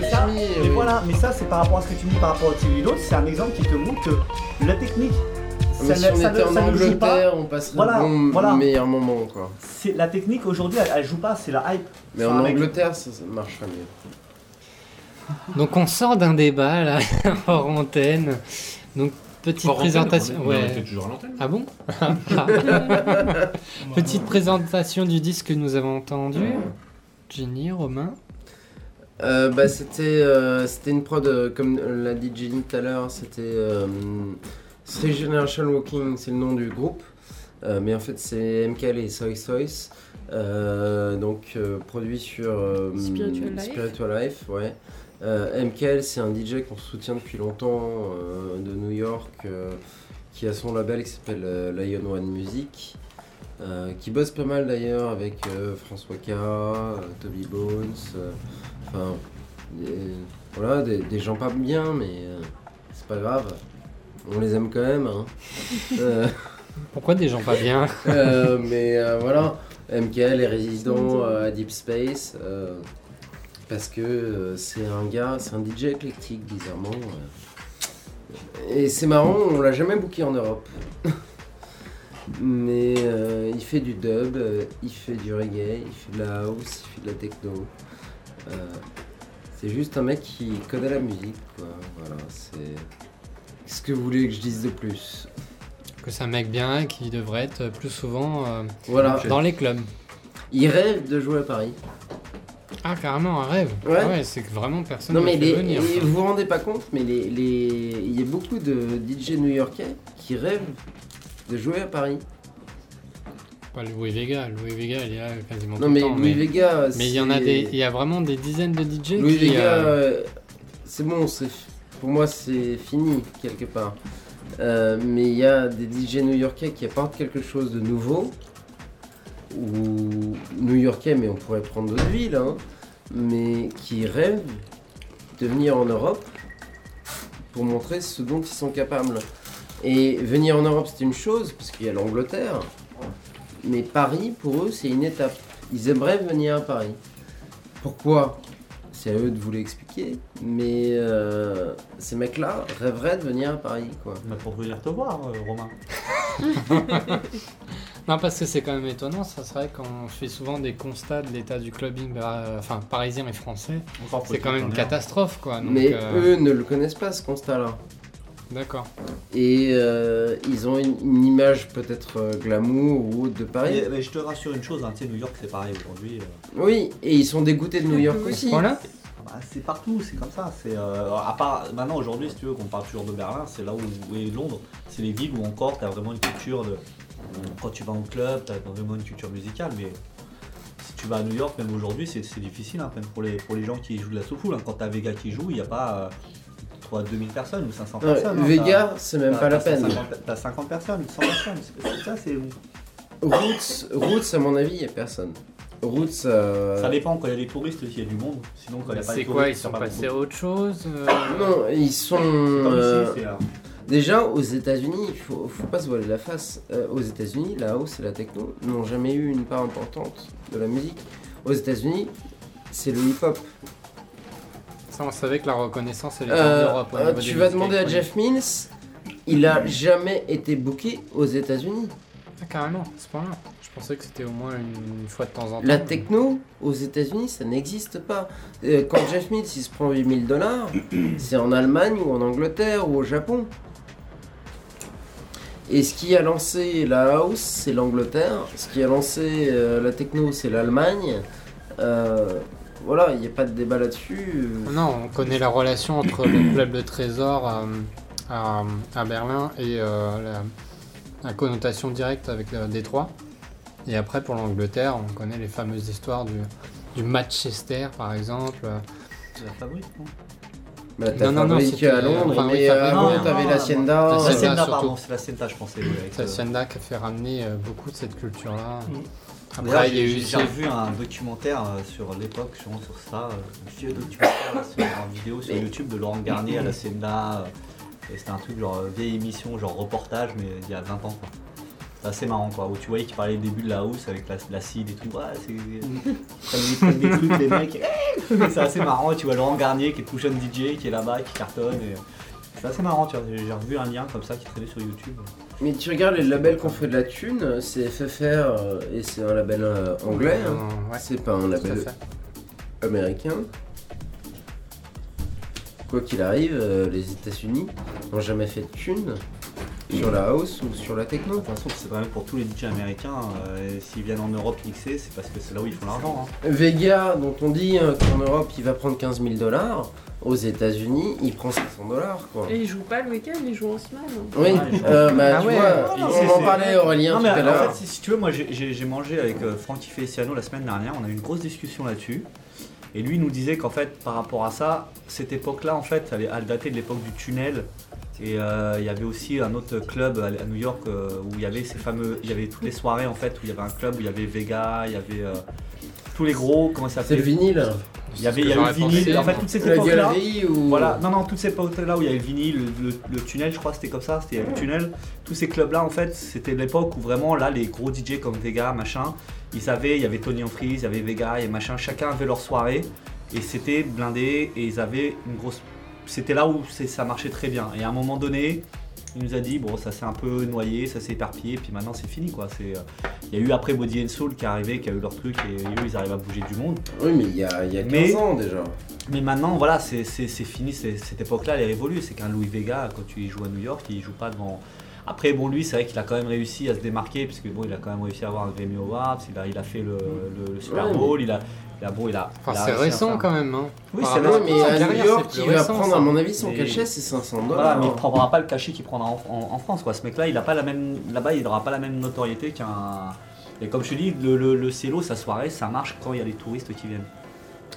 S5: Mais ça, mais voilà, mais ça c'est par rapport à ce que tu me dis par rapport au TV d'autres, c'est un exemple qui te montre que la technique,
S7: Mais
S5: ça,
S7: si
S5: ne-
S7: on
S5: ça
S7: était en
S5: ça pas.
S7: Angleterre, on passerait
S5: Voilà,
S7: le bon
S5: voilà.
S7: meilleur moment quoi.
S5: C'est la technique aujourd'hui, elle, elle joue pas, c'est la hype.
S7: Mais en Angleterre, ça, ça marcherait mieux.
S1: Donc on sort d'un débat là, [LAUGHS] hors antenne. Donc petite
S6: Hors antenne,
S1: présentation.
S6: on est- on
S1: ouais.
S6: était toujours à l'antenne.
S1: Ah bon [LAUGHS] Petite présentation du disque que nous avons entendu. Jenny, Romain.
S7: Euh, bah, c'était euh, c'était une prod, euh, comme l'a dit Jenny tout à l'heure, c'était Three Generation Walking, c'est le nom du groupe. Mais en fait, c'est MKL et Soy Soys. Donc, produit sur
S4: Spiritual Life.
S7: Spiritual Life, ouais. MKL, c'est un DJ qu'on soutient depuis longtemps de New York, qui a son label qui s'appelle Lion One Music. qui bosse pas mal d'ailleurs avec François K, Toby Bones, enfin des, voilà, des, des gens pas bien, mais euh, c'est pas grave, on les aime quand même. hein. [LAUGHS] Euh,
S1: Pourquoi des gens pas bien? [LAUGHS]
S7: Euh, mais voilà, MKL est résident à Deep Space parce que c'est un gars, c'est un DJ éclectique bizarrement. Et c'est marrant, on l'a jamais booké en Europe. [LAUGHS] mais euh, il fait du dub, euh, il fait du reggae, il fait de la house, il fait de la techno. Euh, c'est juste un mec qui connaît la musique, quoi. Voilà, c'est. Qu'est-ce que vous voulez que je dise de plus
S1: Que c'est un mec bien qui devrait être plus souvent euh,
S7: Voilà.
S1: dans les clubs.
S7: Il rêve de jouer à Paris.
S1: Ah, carrément, un rêve.
S7: Ouais.
S1: c'est que vraiment personne ne
S7: mais les,
S1: venir.
S7: et vous vous rendez pas compte, mais les, les- il y a beaucoup de DJ new-yorkais qui rêvent de jouer à Paris.
S1: Pas Louis Vega, Louis Vega il est là quasiment
S7: Non
S1: tout
S7: mais
S1: le temps.
S7: Louis Vega,
S1: mais il y en a des, il y a vraiment des dizaines de DJ
S7: Louis
S1: qui.
S7: Vega,
S1: euh,
S7: euh, c'est bon, c'est pour moi c'est fini quelque part. Euh, mais il y a des DJ new-yorkais qui apportent quelque chose de nouveau. Ou new-yorkais, mais on pourrait prendre d'autres villes, hein, mais qui rêvent de venir en Europe pour montrer ce dont ils sont capables. Et venir en Europe, c'est une chose, parce qu'il y a l'Angleterre, mais Paris, pour eux, c'est une étape. Ils aimeraient venir à Paris. Pourquoi? C'est à eux de vous l'expliquer, mais euh, ces mecs-là rêveraient de venir à Paris, quoi.
S5: Mais pour venir te voir, euh, Romain. [LAUGHS]
S1: Non, parce que c'est quand même étonnant, ça c'est vrai qu'on fait souvent des constats de l'état du clubbing euh, enfin, parisien et français. C'est quand même une catastrophe quoi. Donc,
S7: mais
S1: euh,
S7: eux ne le connaissent pas, ce constat-là.
S1: D'accord.
S7: Et euh, ils ont une, une image peut-être euh, glamour ou autre de Paris.
S5: Mais, mais je te rassure une chose, hein, tu sais, New York c'est pareil aujourd'hui. euh,
S7: Oui, et ils sont dégoûtés de New York aussi.
S1: Voilà.
S5: bah, c'est partout, c'est comme ça. C'est euh, à part maintenant aujourd'hui, si tu veux, qu'on parle toujours de Berlin, c'est là où et Londres, c'est les villes où encore tu as vraiment une culture de. Quand tu vas en club, tu as vraiment une culture musicale, mais si tu vas à New York, même aujourd'hui, c'est c'est difficile, hein, même pour les, pour les gens qui jouent de la soul. Hein. Quand tu as Vega qui joue, il n'y a pas euh, toi, 2000 personnes ou 500
S7: Ouais,
S5: personnes. hein.
S7: Vega, c'est même pas la peine.
S5: 150 T'as 50 personnes, 100 personnes. C'est- Ça, c'est.
S7: Roots, Roots, à mon avis, il n'y a personne. Roots. euh,
S5: Ça dépend quand il y a des touristes, il y a du monde. Sinon, quand il n'y a pas de
S1: C'est quoi Ils sont
S5: pas
S1: passés à autre chose euh,
S7: Non, ils sont. Euh,
S5: ici,
S7: Déjà, aux États-Unis, il faut, faut pas se voiler la face. Euh, aux États-Unis, la house et la techno n'ont jamais eu une part importante de la musique. Aux États-Unis, c'est le hip-hop.
S1: Ça, on savait que la reconnaissance elle était
S7: Euh,
S1: en Europe. au
S7: euh, tu vas demander à. Jeff Mills, il a jamais été booké aux États-Unis.
S1: Ah, carrément, à ce point-là. Je pensais que c'était au moins une, une fois de temps en temps.
S7: La techno aux États-Unis, ça n'existe pas. Euh, quand Jeff Mills il se prend 8000 dollars, [CLEARS THROAT] c'est en Allemagne ou en Angleterre ou au Japon. Et ce qui a lancé la house, c'est l'Angleterre. Ce qui a lancé euh, la techno, c'est l'Allemagne. Euh, voilà, il n'y a pas de débat là-dessus.
S1: Non, on connaît la relation entre le [COUGHS] club de trésor euh, à, à Berlin et euh, la, la connotation directe avec euh, Détroit. Et après, pour l'Angleterre, on connaît les fameuses histoires du, du Manchester, par exemple.
S5: C'est la fabrique, non?
S7: Bah,
S1: Non, non, non, c'était-
S7: à Londres,
S1: enfin,
S7: mais avant,
S1: non,
S7: t'avais
S5: non,
S7: l'Hacienda.
S1: non,
S5: La
S1: Hacienda,
S5: Sienda,
S1: surtout.
S5: pardon, c'est la Sienda, je pensais. oui, avec,
S1: C'est
S5: euh,
S1: Hacienda qui a fait ramener euh, beaucoup de cette culture-là.
S5: D'ailleurs,
S1: Après,
S5: j'ai revu un documentaire euh, sur l'époque, sur ça, un vieux documentaire sur une vidéo sur YouTube de Laurent Garnier à la [CLEARS THROAT] Sienda. euh, et c'était un truc genre euh, vieille émission, genre reportage, mais il y a 20 ans quoi. C'est assez marrant quoi, où tu voyais qu'il parlait au début de la house avec la- l'acide et tout. Ouais, c'est. [LAUGHS] des trucs, les mecs. [LAUGHS] c'est assez marrant, tu vois Laurent Garnier qui est tout jeune DJ, qui est là-bas, qui cartonne. et, C'est assez marrant, tu vois. J'ai revu un lien comme ça qui traînait sur YouTube.
S7: Mais tu regardes les labels qu'on fait de la thune, c'est FFR et c'est un label euh, anglais. hein.
S1: Euh, ouais,
S7: C'est pas un label américain. quoi qu'il arrive, euh, les États-Unis n'ont jamais fait de thunes sur la house ou sur la techno.
S5: De toute façon, c'est vrai pour tous les DJ américains. euh, S'ils viennent en Europe mixer, c'est parce que c'est là où ils font l'argent. hein.
S7: Vega, dont on dit hein, qu'en Europe il va prendre 15 000 dollars, aux États-Unis il prend 500 dollars quoi.
S4: Et il joue pas le week-end, il joue en semaine.
S7: Oui, euh, bah,
S1: Ah
S7: tu
S1: ouais.
S7: vois, on en parlait Aurélien
S5: Non,
S7: tout
S5: mais
S7: à
S5: en
S7: l'heure.
S5: fait, si, si tu veux, moi j'ai- mangé avec euh, Francky Feliciano la semaine dernière, on a eu une grosse discussion là-dessus. Et lui il nous disait qu'en fait, par rapport à ça, cette époque-là, en fait, elle, elle datait de l'époque du tunnel. Et euh, il y avait aussi un autre club à, New York euh, où il y avait ces fameux. Il y avait toutes les soirées en fait, où il y avait un club où il y avait Vega, il y avait euh, tous les gros, comment ça
S7: C'est le vinyle,
S5: Il y avait, il y a eu le vinyle, en fait,
S1: moi.
S5: toute cette
S7: la
S5: époque-là.
S7: galerie ou.
S5: Voilà, non, non, toutes ces époques-là où il y avait le vinyle, le, le- le tunnel, je crois, c'était comme ça, c'était le tunnel. Tous ces clubs-là, en fait, c'était l'époque où vraiment, là, les gros DJ comme Vega, machin, ils avaient, il y avait Tony Humphries, il y avait Vega et machin, chacun avait leur soirée et c'était blindé et ils avaient une grosse. C'était là où ça marchait très bien. Et à un moment donné, il nous a dit, bon, ça s'est un peu noyé, ça s'est éparpillé, puis maintenant c'est fini, quoi. C'est, euh, Il y a eu après Body and Soul qui est arrivé, qui a eu leur truc et eux, ils arrivent à bouger du monde.
S7: Oui, mais il y a, y a 15
S5: Mais-
S7: ans déjà.
S5: Mais maintenant, voilà, c'est fini, cette époque-là, elle est révolue. C'est qu'un Louis Vega, quand tu joues à New York, il joue pas devant. Après, bon, lui, c'est vrai qu'il a quand même réussi à se démarquer, puisque bon, il a quand même réussi à avoir un Grammy Awards, il a, il a fait le, le- le Super
S7: Ouais,
S5: Bowl, il a, a, bon, il a.
S1: Enfin,
S5: il a
S1: c'est récent quand même. Hein.
S5: Oui, c'est vrai,
S7: mais à New York, il va
S1: récent,
S7: prendre,
S1: ça.
S7: à mon avis, son
S5: Mais-
S7: cachet, c'est 500
S5: Voilà,
S7: dollars.
S5: mais il prendra pas le cachet qu'il prendra en, en- en France, quoi. Ce mec-là, il a pas la même. Là-bas, il n'aura pas la même notoriété qu'un. Et comme je te dis, le, le, le cello, sa soirée, ça marche quand il y a des touristes qui viennent.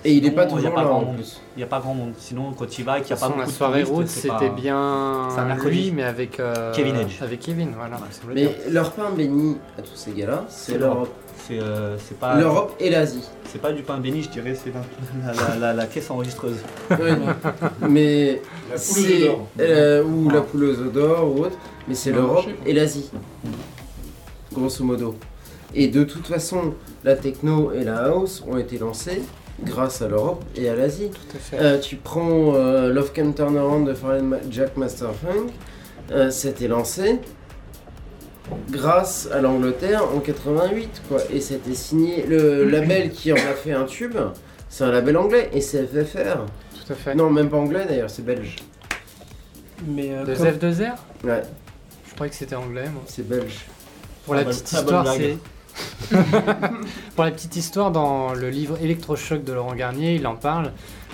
S7: Et il est
S5: Sinon,
S7: pas
S5: il y a
S7: toujours
S5: pas
S7: là
S5: grand
S7: en
S5: monde.
S7: plus.
S5: Il n'y a pas grand monde. Sinon, quand il va et qu'il n'y a pas
S1: façon,
S5: beaucoup
S1: la
S5: de
S1: soirée route,
S5: c'est
S1: c'était
S5: pas-
S1: bien
S5: C'est un mercredi.
S1: lui, mais avec euh,
S5: Kevin Edge.
S1: Avec Kevin, voilà.
S5: Ouais.
S7: Mais leur pain béni à tous ces gars-là, c'est
S5: C'est
S7: l'Europe.
S5: C'est euh, pas.
S7: L'Europe et l'Asie.
S5: C'est pas du pain béni, je dirais, c'est la, la, la- la caisse enregistreuse.
S7: Oui. mais
S10: La poule aux d'or.
S7: euh, ou la poule aux d'or ou autre, mais c'est l'Europe et l'Asie, grosso modo. Et de toute façon, la techno et la house ont été lancées grâce à l'Europe et à l'Asie.
S1: Tout à fait.
S7: Euh, tu prends euh, Love Can Turn Around de Jack Masterfunk, euh, c'était lancé grâce à l'Angleterre en 88 quoi. Et c'était signé le label qui en a fait un tube c'est un label anglais et c'est FFR
S1: Tout à fait.
S7: non même pas anglais d'ailleurs c'est belge.
S2: Mais euh,
S1: De
S2: comme-
S1: F2R
S7: ouais.
S1: Je croyais que c'était anglais, moi.
S7: c'est belge.
S1: Pour la petite histoire, c'est. [LAUGHS] Pour la petite histoire, dans le livre Électrochoc de Laurent Garnier, il en parle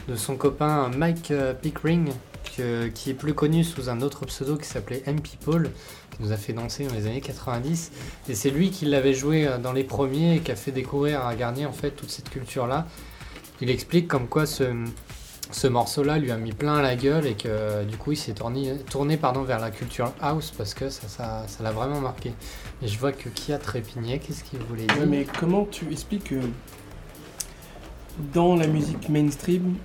S1: de son copain Mike euh, Pickering, que- qui est plus connu sous un autre pseudo qui s'appelait M People, qui nous a fait danser dans les années 90. Et c'est lui qui l'avait joué euh, dans les premiers et qui a fait découvrir à Garnier en fait toute cette culture-là. Il explique comme quoi ce, ce morceau-là lui a mis plein à la gueule et que euh, du coup il s'est tourné, tourné pardon, vers la culture house parce que ça ça- ça l'a vraiment marqué. Et je vois que qui a trépigné, qu'est-ce qu'il voulait dire
S2: Ouais, mais comment tu expliques que dans la musique mainstream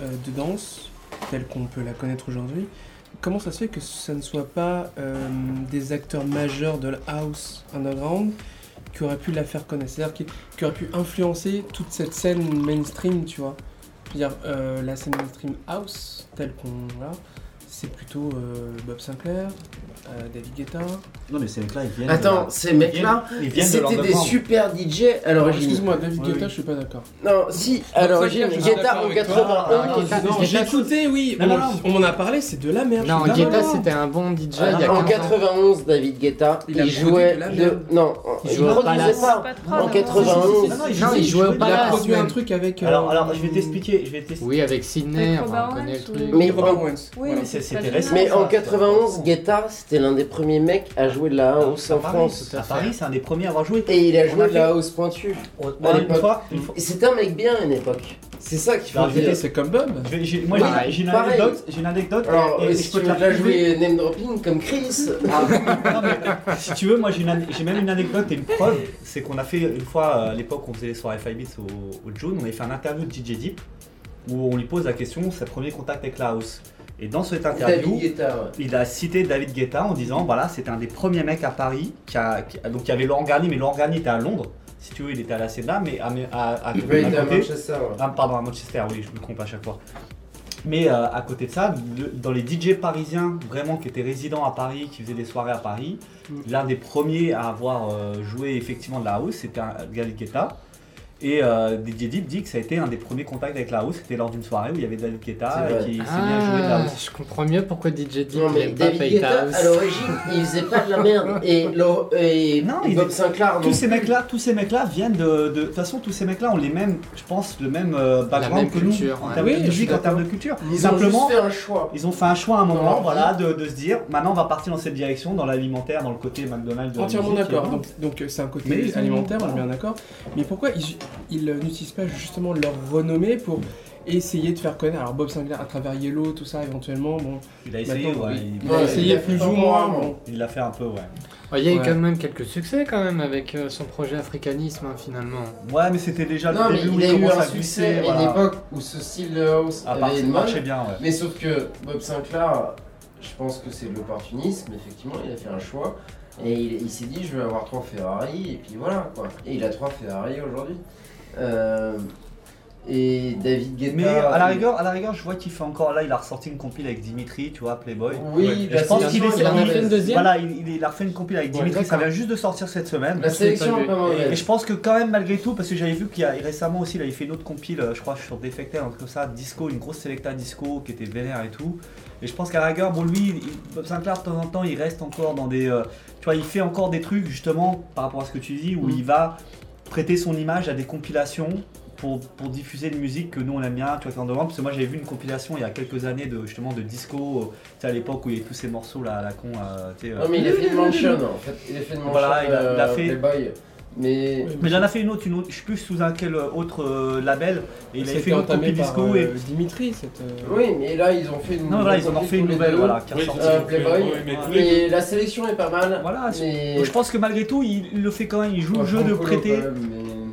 S2: euh, de danse, telle qu'on peut la connaître aujourd'hui, comment ça se fait que ça ne soit pas euh, des acteurs majeurs de la house underground qui auraient pu la faire connaître? C'est-à-dire qui, auraient pu influencer toute cette scène mainstream, tu vois? Dire, euh, la scène mainstream house, telle qu'on l'a, c'est plutôt euh, Bob Sinclair, euh, David Guetta.
S5: Non, mais ces mecs-là, ils viennent.
S7: attends
S5: de-
S7: ces mecs là
S5: ils viennent de
S7: c'était des super DJ à l'origine
S2: Excuse-moi, David Guetta,
S5: oui.
S2: je suis pas d'accord.
S7: non si à l'origine Guetta en
S2: avec toi.
S7: 91
S1: Ah, Guetta,
S2: Non,
S1: Guetta,
S2: j'ai écouté, oui.
S5: Non,
S2: on,
S5: non, non.
S2: on m'en a parlé, c'est de la merde.
S1: Non, Guetta c'était un bon DJ
S5: Ah,
S1: il y a 15
S7: en
S1: ans.
S7: 91 David Guetta
S2: Il
S7: il, jouait
S2: de la
S7: de
S2: merde.
S7: non
S1: Il jouait au Palace.
S7: en
S4: prod,
S7: 91
S5: Non, non, il jouait-
S1: au
S2: Il a
S1: Palace.
S2: produit un truc avec. euh,
S5: Alors, alors, je vais t'expliquer. Je vais t'expliquer.
S1: Oui, avec Sydney, on connaît le truc.
S7: Mais en 91 Guetta c'était l'un des premiers mecs à jouer de la house en
S5: Paris,
S7: France
S5: à Paris, c'est un des premiers à avoir joué.
S7: et il a joué de la house pointue c'était un mec bien à une époque. C'est ça qu'il faut
S5: je vais
S7: dire.
S2: C'est comme Bob.
S5: moi, j'ai j'ai une anecdote. J'ai une anecdote.
S7: Alors,
S5: et, et
S7: si
S5: je
S7: tu
S5: peux te
S7: veux
S5: la
S7: jouer name dropping comme Chris, [LAUGHS]
S5: si tu veux, moi j'ai même une anecdote et une preuve. C'est qu'on a fait une fois euh, à l'époque, on faisait les soirées Five Beats au, au June, on avait fait un interview de DJ Deep où on lui pose la question ses premiers contacts avec la house. Et dans cette interview,
S7: Guetta.
S5: il a cité David Guetta en disant voilà, c'était un des premiers mecs à Paris qui a. qui a- donc il y avait Laurent Garnier, mais Laurent Garnier était à Londres. Si tu veux, il était à la Cena, mais à, à, à, à
S7: Il était à
S5: côté-
S7: Manchester. ouais.
S5: ah, pardon, à Manchester, oui, je me trompe à chaque fois. Mais euh, à côté de ça, le- dans les DJ parisiens, vraiment qui étaient résidents à Paris, qui faisaient des soirées à Paris,
S2: Mm.
S5: l'un des premiers à avoir euh, joué effectivement de la house, c'était un- David Guetta. Et euh, DJ Deep dit que ça a été un des premiers contacts avec la house, c'était lors d'une soirée où il y avait David Guetta et qui s'est bien joué de la
S1: Ah,
S5: house.
S1: je comprends mieux pourquoi DJ Deep n'aime pas
S7: Guetta, à l'origine, il faisait pas de la merde. Et, Lo- et
S5: Non,
S7: et
S5: il
S7: Bob
S5: est-
S7: Sinclair,
S5: Tous ces mecs-là, tous ces mecs-là viennent de, de. De toute façon, tous ces mecs-là ont les mêmes, je pense, le même euh, background
S1: même
S5: que
S1: culture,
S5: nous en
S1: ouais.
S5: termes
S2: Oui,
S5: de musique, en termes de culture.
S7: Ils
S5: Simplement,
S7: ont juste fait un choix.
S5: ils ont fait un choix à un moment, voilà, de, de se dire, maintenant on va partir dans cette direction, dans l'alimentaire, dans le côté McDonald's. de la
S2: Entièrement d'accord.
S5: et
S2: Donc, euh, c'est un côté
S5: ils
S2: alimentaire, on est bien d'accord. Mais pourquoi ils, euh, n'utilisent pas justement leur renommée pour essayer de faire connaître Alors Bob Sinclair à travers Yellow, tout ça éventuellement, bon.
S5: Il a essayé, ouais.
S2: oui.
S5: il-
S2: Il a essayé
S7: il a
S2: plus
S7: fait
S2: ou
S7: un
S2: moins. bon.
S5: Il l'a fait un peu, ouais.
S1: Ouais, Il y a eu
S2: Ouais.
S1: quand même quelques succès quand même avec euh, son projet Africanisme hein, finalement.
S5: Ouais, mais c'était déjà
S7: Non
S5: le
S7: mais
S5: début où
S7: il a eu un succès à une
S5: voilà.
S7: époque où ce style de house
S5: À
S7: avait
S5: marchait bien, ouais.
S7: Mais sauf que Bob Sinclair, je pense que c'est de l'opportunisme, effectivement, il a fait un choix. Et il, il s'est dit, je vais avoir trois Ferrari, et puis voilà, quoi. Et il a trois Ferrari aujourd'hui. Euh, et David Guetta...
S5: Mais à la
S7: il-
S5: rigueur, à la rigueur, je vois qu'il fait encore là, il a ressorti une compile avec Dimitri, tu vois, Playboy.
S7: Oui, la
S5: je pense qu'il
S7: est
S1: en a fait une deuxième
S5: Voilà, il, il- il a refait une compile avec
S1: Ouais,
S5: Dimitri, ça vient juste de sortir cette semaine.
S7: La sélection est pas.
S5: Et, je pense que quand même malgré tout, parce que j'avais vu qu'il y a récemment aussi, il avait fait une autre compile, euh, je crois sur Defected, un truc comme ça, disco, une grosse selecta disco qui était vénère et tout. Et je pense qu'à la rigueur, bon lui, il- Bob Sinclair de temps en temps, il reste encore dans des, euh, tu vois, il fait encore des trucs justement par rapport à ce que tu dis, où
S2: Mm.
S5: il va prêter son image à des compilations. Pour, pour diffuser une musique que nous on aime bien, tu vois, quand on demande, parce que moi j'avais vu une compilation il y a quelques années de justement de disco, euh, tu sais, à l'époque où il y avait tous ces morceaux là à la con, euh, tu sais, euh,
S7: Non mais il a fait une [LAUGHS] mansion, en fait. Il a fait une mansion
S5: Voilà, il a- il a fait-
S7: Playboy. Mais...
S5: Mais il en a fait une autre, une autre, je sais plus sous un quel autre euh, label, et il avait fait une autre copie
S2: par
S5: disco et.
S2: euh, Dimitri, cette. euh,
S7: Oui, mais là, ils ont fait une
S5: Non, voilà, ils en ont fait une nouvelle, voilà, qui est
S6: Oui,
S5: ressortie.
S7: Euh, Playboy.
S6: oui, mais
S7: la sélection est pas mal.
S5: Voilà,
S7: Mais...
S5: Je pense que malgré tout, il, il le fait quand même, il joue
S7: Ouais,
S5: le jeu de prêter.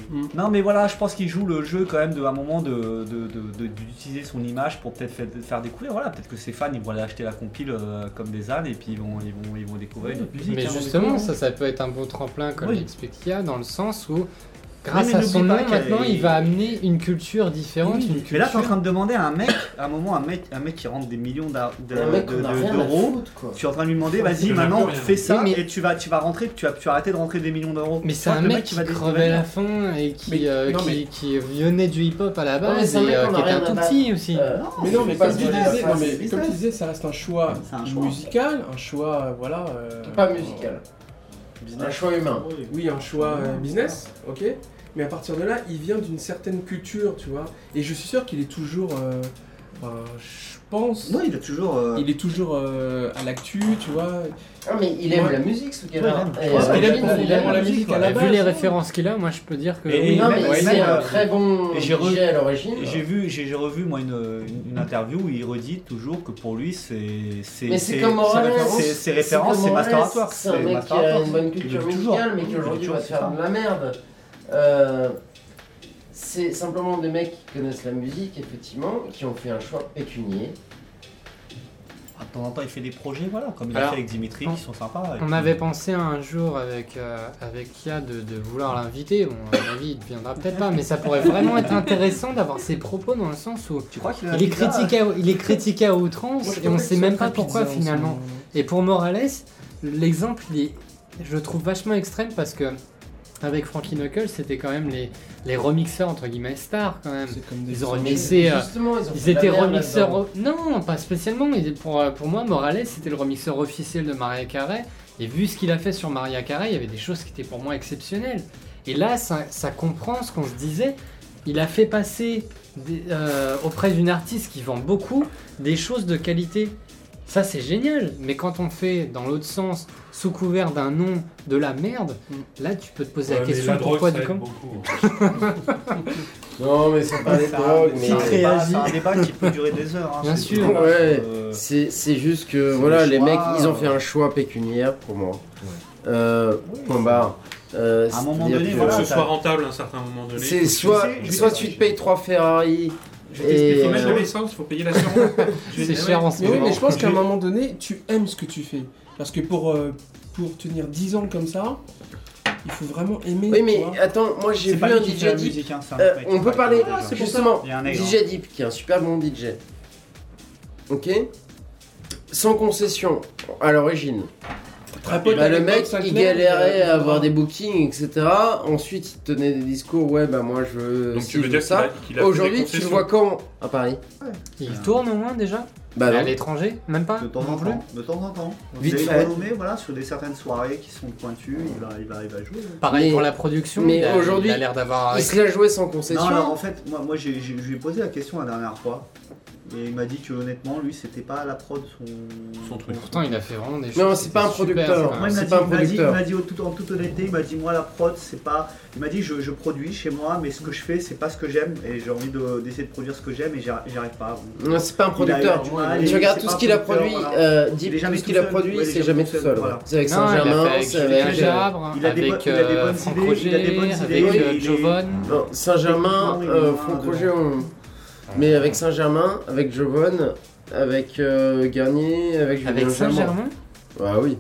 S7: Mais-
S5: Non, mais voilà, je pense qu'il joue le jeu quand même de, à un moment de, de- de- de- d'utiliser son image pour peut-être faire, faire découvrir. Voilà, peut-être que ses fans ils vont aller acheter la compile euh, comme des ânes et puis ils vont, ils vont, ils vont découvrir une autre musique.
S1: Mais
S5: hein,
S1: justement, ça, ça peut être un beau tremplin, comme
S5: Oui.
S1: l'explique Kia, dans le sens où, grâce
S5: mais
S1: à son nom, maintenant, il va amener une culture différente.
S5: Oui,
S1: une
S5: mais là, tu es en train de demander à un mec, à un moment, un mec, un mec qui rentre des millions d'euros. Tu es en train de lui demander, vas-y, maintenant, fais ça et tu vas, tu vas rentrer, tu vas, tu vas arrêter de rentrer des millions d'euros.
S1: Mais c'est un mec qui
S5: va
S1: crevait la faim et qui, euh, qui, venait du hip-hop à la base
S7: c'est un
S1: et euh, qui était un tout petit aussi.
S7: Euh,
S2: Mais non, mais
S7: pas
S2: comme tu disais, ça reste un choix musical, un choix, voilà.
S7: Pas musical. Un choix humain.
S2: Oui, un choix euh, business, ok. Mais à partir de là, il vient d'une certaine culture, tu vois. Et je suis sûr qu'il est toujours. euh, enfin, je pense.
S5: Non, il a toujours. euh,
S2: Il est toujours euh, à l'actu, tu vois.
S7: Ah, mais il aime
S2: Ouais.
S7: la musique, ce
S5: Ouais,
S7: gars-là.
S5: il aime.
S7: Euh,
S2: aime
S7: il
S2: profondément la musique à la base.
S1: vu les références qu'il a, moi je peux dire que
S5: Et-
S1: oui.
S7: Non, mais
S5: ouais,
S7: c'est un
S5: euh,
S7: très bon
S5: j'ai re-
S7: DJ à l'origine.
S5: J'ai vu, j'ai revu moi une, une, une interview où il redit toujours que pour lui c'est c'est
S7: Mais c'est comme Morales.
S5: c'est- c'est référence,
S7: comme
S5: c'est
S7: Morales,
S5: masteratoire.
S7: C'est un mec qui a une bonne culture musicale, mais qui aujourd'hui va faire
S5: c'est
S7: de la merde. Euh, c'est simplement des mecs qui connaissent la musique, effectivement, qui ont fait un choix pécunier.
S5: De temps en temps, il fait des projets, voilà, comme il a fait avec Dimitri,
S1: on-
S5: qui sont sympas.
S1: On
S5: puis-
S1: avait pensé un jour avec, euh, avec Kia de, de vouloir l'inviter. Bon, à mon avis, il ne viendra peut-être pas, mais ça pourrait vraiment être intéressant d'avoir ses propos dans le sens où
S5: Tu crois
S1: il est critiqué à, il est critiqué à outrance
S2: Moi,
S1: et on
S2: pensais
S1: sait même pas pourquoi finalement. Et pour Morales, l'exemple, il est, je le trouve vachement extrême parce que avec Frankie Knuckles, c'était quand même les, les remixeurs entre guillemets stars quand même.
S2: Comme des
S1: Ils ont remixé. euh,
S7: Justement, ils ont
S1: Ils étaient remixeurs. Non, pas spécialement. pour, euh, pour moi, Morales, c'était le remixeur officiel de Maria Carey. Et vu ce qu'il a fait sur Maria Carey, il y avait des choses qui étaient pour moi exceptionnelles. Et là, ça, ça comprend ce qu'on se disait. Il a fait passer des- euh, auprès d'une artiste qui vend beaucoup des choses de qualité. Ça, c'est génial. Mais quand on fait dans l'autre sens, sous couvert d'un nom de la merde, là, tu peux te poser
S6: Ouais,
S1: la question
S6: la
S1: pourquoi du com.
S6: beaucoup. [LAUGHS]
S7: Non, mais c'est pas des
S5: C'est un- débat- un débat qui peut durer des heures. hein,
S1: Bien sûr.
S7: Ouais.
S5: Euh,
S7: C'est c'est juste que voilà,
S5: le
S7: les mecs, ils ont
S5: euh,
S7: fait un choix pécuniaire pour moi. Euh, point barre. Euh,
S5: À un moment donné,
S7: que
S6: Il faut que
S5: voilà,
S6: ce soit rentable à un certain moment donné.
S7: C'est soit, soit tu te payes 3 Ferrari
S5: T'explique,
S6: faut mettre de
S7: euh,
S6: l'essence, il faut payer l'assurance. [LAUGHS]
S1: C'est cher en ce
S2: Mais oui,
S1: moment.
S2: mais je pense qu'à un moment donné, tu aimes ce que tu fais. Parce que pour, euh, pour tenir 10 ans comme ça, il faut vraiment aimer.
S7: Oui, mais attends, moi j'ai vu un DJ Deep.
S5: hein,
S7: Euh, on peut parler
S5: musique.
S7: justement
S5: Il y a un exemple.
S7: DJ Deep qui est un super bon DJ. Ok Sans concession à l'origine. Bah, le mec, il galérait
S2: euh,
S7: à avoir des bookings, etc. Ensuite, il tenait des discours. Ouais, bah moi je veux.
S6: Donc tu veux dire
S7: ça. Aujourd'hui, tu le vois quand À Paris?
S1: Il tourne au moins déjà?
S7: Bah
S1: À l'étranger Même pas?
S5: De temps en temps, de temps en temps.
S1: Vite
S5: il est
S1: fait.
S5: renommé, voilà, sur des certaines soirées qui sont pointues, il va, il va, il va jouer.
S1: Pareil
S7: Mais-
S1: pour la production.
S7: mais
S1: il a-
S7: aujourd'hui,
S1: il a l'air d'avoir.
S7: Il se l'a joué sans concession.
S5: Non, alors en fait, moi, moi j'ai- je lui ai posé la question la dernière fois. Et il m'a dit que honnêtement, lui, c'était pas la prod son,
S6: Son truc.
S1: Pourtant, il a fait vraiment des choses.
S7: Non, c'est pas un
S1: super,
S7: producteur.
S5: Moi, il m'a dit,
S7: pas un
S5: il m'a dit- il
S7: producteur.
S5: m'a dit au tout- en toute honnêteté, il m'a dit moi la prod c'est pas. Il m'a dit je, je produis chez moi, mais ce que je fais c'est pas ce que j'aime et j'ai envie de- d'essayer de produire ce que j'aime et j'y arri- j'y arrive pas.
S7: Non, c'est pas un producteur. Tu
S5: il-
S7: regardes tout ce qu'il a produit,
S5: voilà.
S7: euh, tout ce qu'il a produit,
S5: Ouais,
S7: c'est
S5: jamais tout seul,
S7: ouais. C'est avec Saint-Germain, c'est avec.
S1: Jabre,
S5: il a des
S1: avec
S5: bonnes- il a des bonnes
S1: Franck
S5: idées, il a
S1: Roger,
S5: des bonnes
S1: avec
S5: idées, il est-
S1: Jovon.
S7: Saint-Germain, Franck. Roger, mais avec Saint-Germain, avec Jovon, avec euh, Garnier, avec Julien
S1: Avec. Saint-Germain
S7: Bah oui.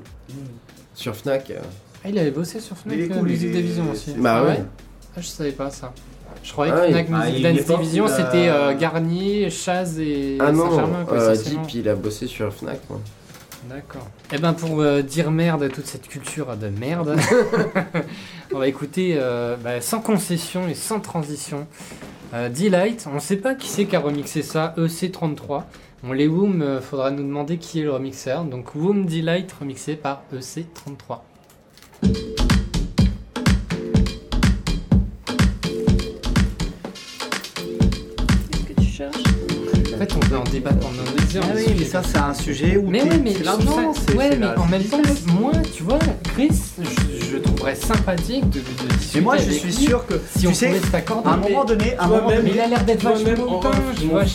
S7: Sur Fnac. euh.
S1: Ah, il avait bossé sur Fnac euh,
S5: cool, est-
S1: Division aussi.
S7: Bah
S1: ah
S7: ouais.
S1: ouais Ah, je savais pas ça. Je croyais
S7: Ah
S1: que
S7: oui.
S1: Fnac
S5: Ah,
S1: Music
S5: il
S1: Dance Division c'était euh, Garnier, Chaz et
S7: Ah non,
S1: Saint-Germain. quoi,
S7: euh,
S1: essentiellement.
S7: Deep, il a bossé sur Fnac. moi.
S1: D'accord. Et ben pour euh, dire merde à toute cette culture de merde, [LAUGHS] [LAUGHS] on va écouter euh, bah, sans concession et sans transition. Euh, Delight, on ne sait pas qui c'est qui a remixé ça, EC33. On les Woom, euh, faudra nous demander qui est le remixeur. Donc Woom Delight remixé par E EC33.
S4: Qu'est-ce que tu cherches?
S1: En fait, on peut en débattre pendant des heures.
S5: Ah oui, mais ça c'est un sujet où
S1: Mais ouais, mais ouais, en même temps, moi, tu vois, Chris, je, je trouverais sympathique de, de discuter
S5: Mais moi je
S1: avec
S5: suis
S1: lui
S5: sûr que
S1: si
S5: tu
S1: on
S5: sais,
S1: pouvait s'accorder.
S5: à un moment donné, à un moment donné,
S1: il a l'air d'être vachement
S2: mais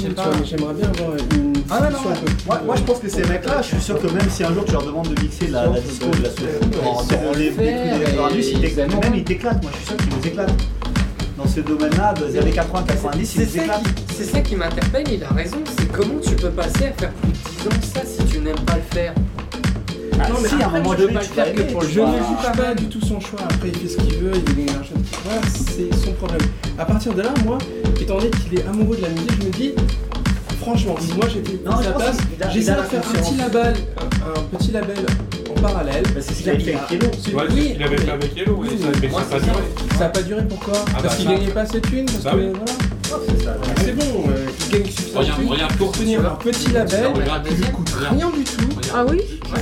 S2: J'aimerais bien avoir une
S5: Ah ouais, non, moi, moi,
S2: euh,
S5: je pense que ces mecs-là, je suis sûr que même si un jour tu leur demandes de mixer de la, la disco, de la soul, en les des Même ils t'éclatent, moi je suis sûr qu'ils nous éclatent. Dans ce domaine-là, des années 80-90, ils
S1: C'est ça, ça qui m'interpelle, il a raison, c'est comment tu peux passer à faire plus de 10 ans ça si tu n'aimes pas le faire?
S5: Ah,
S2: Non, mais
S5: si, à un
S2: après,
S5: moment
S2: je
S1: veux
S5: donné,
S1: pas
S5: tu
S1: le faire que pour le
S2: Je ne juge pas du tout son choix. Après, il fait ce qu'il veut, il gagne de l'argent. Voilà, c'est son problème. À partir de là, moi, étant donné qu'il est amoureux de la musique, je me dis, franchement, si moi j'étais
S5: Non,
S2: à sa place,
S5: la
S2: de faire un petit label, un, un petit label en parallèle.
S5: Bah, c'est ce qu'il avait fait avec.
S2: C'est-
S6: Ouais,
S2: oui,
S6: il avait fait avec Yellow,
S2: oui, mais
S6: ça
S2: moi,
S6: a pas duré.
S2: ça. Ça a pas duré pourquoi
S6: Ah
S2: Parce
S6: bah,
S2: qu'il gagnait pas assez de thunes, parce
S6: Bah
S2: que
S6: oui.
S2: voilà.
S5: C'est ça.
S2: C'est bon, euh, il gagne suffisamment de
S6: Regarde,
S2: pour tenir un petit label qui lui coûte rien du tout.
S4: Ah oui
S6: Ouais,